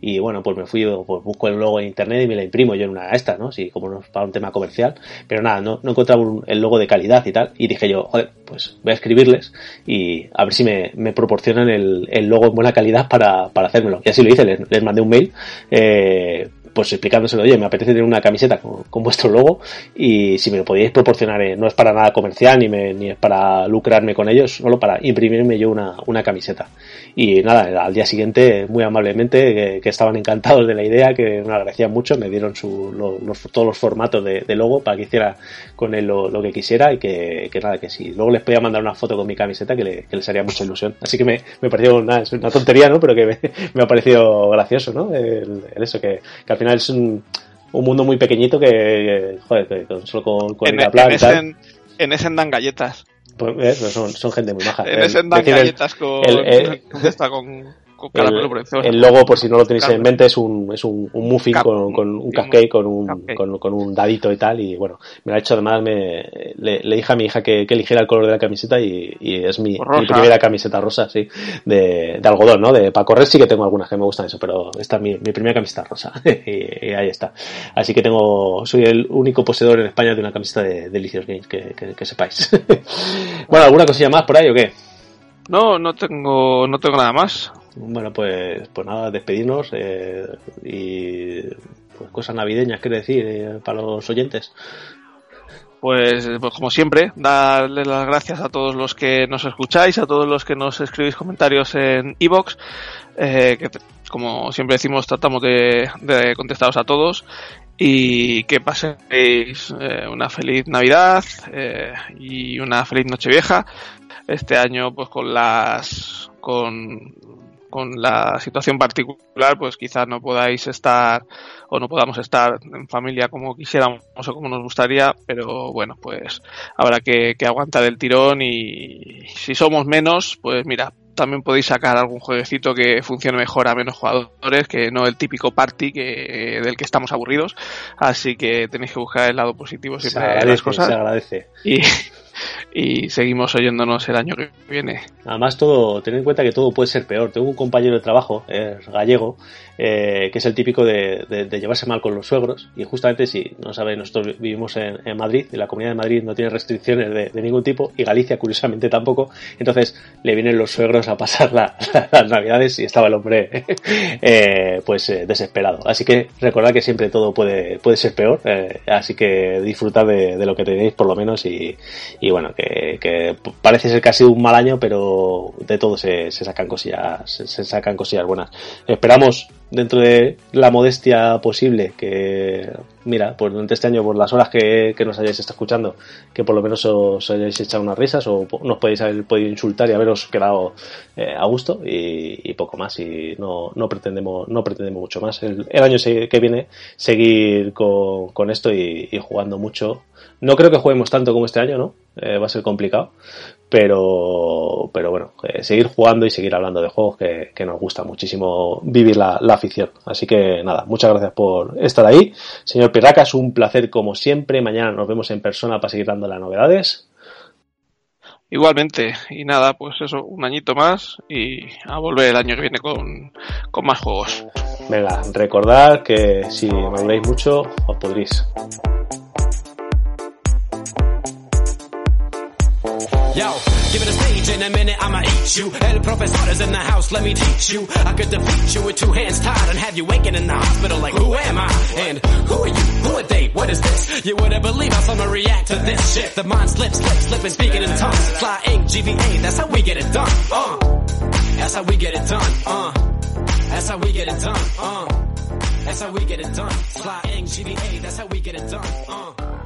Y bueno, pues me fui, pues busco el logo en internet y me la imprimo yo en una esta, ¿no? Sí, como no es para un tema comercial. Pero nada, no, no encontraba el logo de calidad y tal. Y dije yo, joder, pues voy a escribirles y a ver si me, me proporcionan el, el, logo en buena calidad para, para hacérmelo. Y así lo hice, les, les mandé un mail. Eh, pues explicándoselo, oye, me apetece tener una camiseta con, vuestro logo y si me lo podíais proporcionar, eh, no es para nada comercial ni, me, ni es para lucrarme con ellos, solo para imprimirme yo una, una camiseta. Y nada, al día siguiente, muy amablemente, que, estaban encantados de la idea, que me agradecían mucho, me dieron su, los, todos los formatos de, logo para que hiciera con él lo, que quisiera y que, nada, que si luego les podía mandar una foto con mi camiseta que, les haría mucha ilusión. Así que me, me pareció una, una tontería, ¿no? Pero que me, ha parecido gracioso, ¿no? El, eso, que, que al final es un, un mundo muy pequeñito que, joder, solo con, con en, el en, ese, en ese dan galletas. Pues, son, son, gente muy maja. En ese dan galletas con, el, con, el, logo, por si no lo tenéis en mente, es un, es un, un muffin con, con, un cupcake, con un, con, con, un dadito y tal. Y bueno, me lo ha hecho además, me, le, le, dije a mi hija que, que, eligiera el color de la camiseta y, y es mi, mi, primera camiseta rosa, sí, de, de algodón, ¿no? De, para correr sí que tengo algunas que me gustan eso, pero esta es mi, mi primera camiseta rosa. y, ahí está. Así que tengo, soy el único poseedor en España de una camiseta de Delicious Games, que, que, que sepáis. bueno, ¿alguna cosilla más por ahí o qué? No, no tengo, no tengo nada más. Bueno, pues, pues nada, despedirnos eh, y pues cosas navideñas, quiero decir, eh, para los oyentes. Pues, pues, como siempre, darle las gracias a todos los que nos escucháis, a todos los que nos escribís comentarios en iBox, eh, que como siempre decimos tratamos de, de contestaros a todos y que paséis eh, una feliz Navidad eh, y una feliz Nochevieja. Este año, pues con las con, con la situación particular, pues quizás no podáis estar o no podamos estar en familia como quisiéramos o como nos gustaría, pero bueno, pues habrá que, que aguantar el tirón y si somos menos, pues mira, también podéis sacar algún jueguecito que funcione mejor a menos jugadores, que no el típico party que, del que estamos aburridos. Así que tenéis que buscar el lado positivo siempre de las cosas. Se agradece. Y, y seguimos oyéndonos el año que viene. Además, todo, ten en cuenta que todo puede ser peor. Tengo un compañero de trabajo, es gallego, eh, que es el típico de, de, llevarse mal con los suegros. Y justamente, si no sabéis, nosotros vivimos en, en, Madrid y la Comunidad de Madrid no tiene restricciones de, de, ningún tipo y Galicia, curiosamente, tampoco. Entonces, le vienen los suegros a pasar la, las Navidades y estaba el hombre, eh, pues, eh, desesperado. Así que recordad que siempre todo puede, puede ser peor. Eh, así que disfrutad de, de, lo que tenéis, por lo menos, y, y bueno, que, que, parece ser que ha sido un mal año, pero de todo se, se sacan cosillas, se, se, sacan cosillas buenas. Esperamos dentro de la modestia posible que mira pues durante este año por las horas que, que nos hayáis estado escuchando que por lo menos os hayáis echado unas risas o nos podéis haber podido insultar y haberos quedado eh, a gusto y, poco más y no, no pretendemos no pretendemos mucho más el, el año que viene seguir con, con esto y, y jugando mucho no creo que juguemos tanto como este año, ¿no? Eh, va a ser complicado. Pero, pero bueno, eh, seguir jugando y seguir hablando de juegos que, que nos gusta muchísimo vivir la, la, afición. Así que nada, muchas gracias por estar ahí. Señor Pirraca, es un placer como siempre. Mañana nos vemos en persona para seguir dando las novedades. Igualmente, y nada, pues eso, un añito más y a volver el año que viene con, con más juegos. Venga, recordad que si me habléis mucho, os podréis. Yo, give it a stage in a minute, I'ma eat you. El professor is in the house, let me teach you. I could defeat you with two hands tied and have you waking in the hospital like, who am I? And who are you? Who are they? What is this? You wouldn't believe how someone react to this shit. The mind slips, slips, slipping, speaking in tongues. Fly ink, GVA, that's how we get it done. Uh, that's how we get it done. Uh, that's how we get it done. Uh, that's how we get it done. Fly ink, GVA, that's how we get it done. Uh.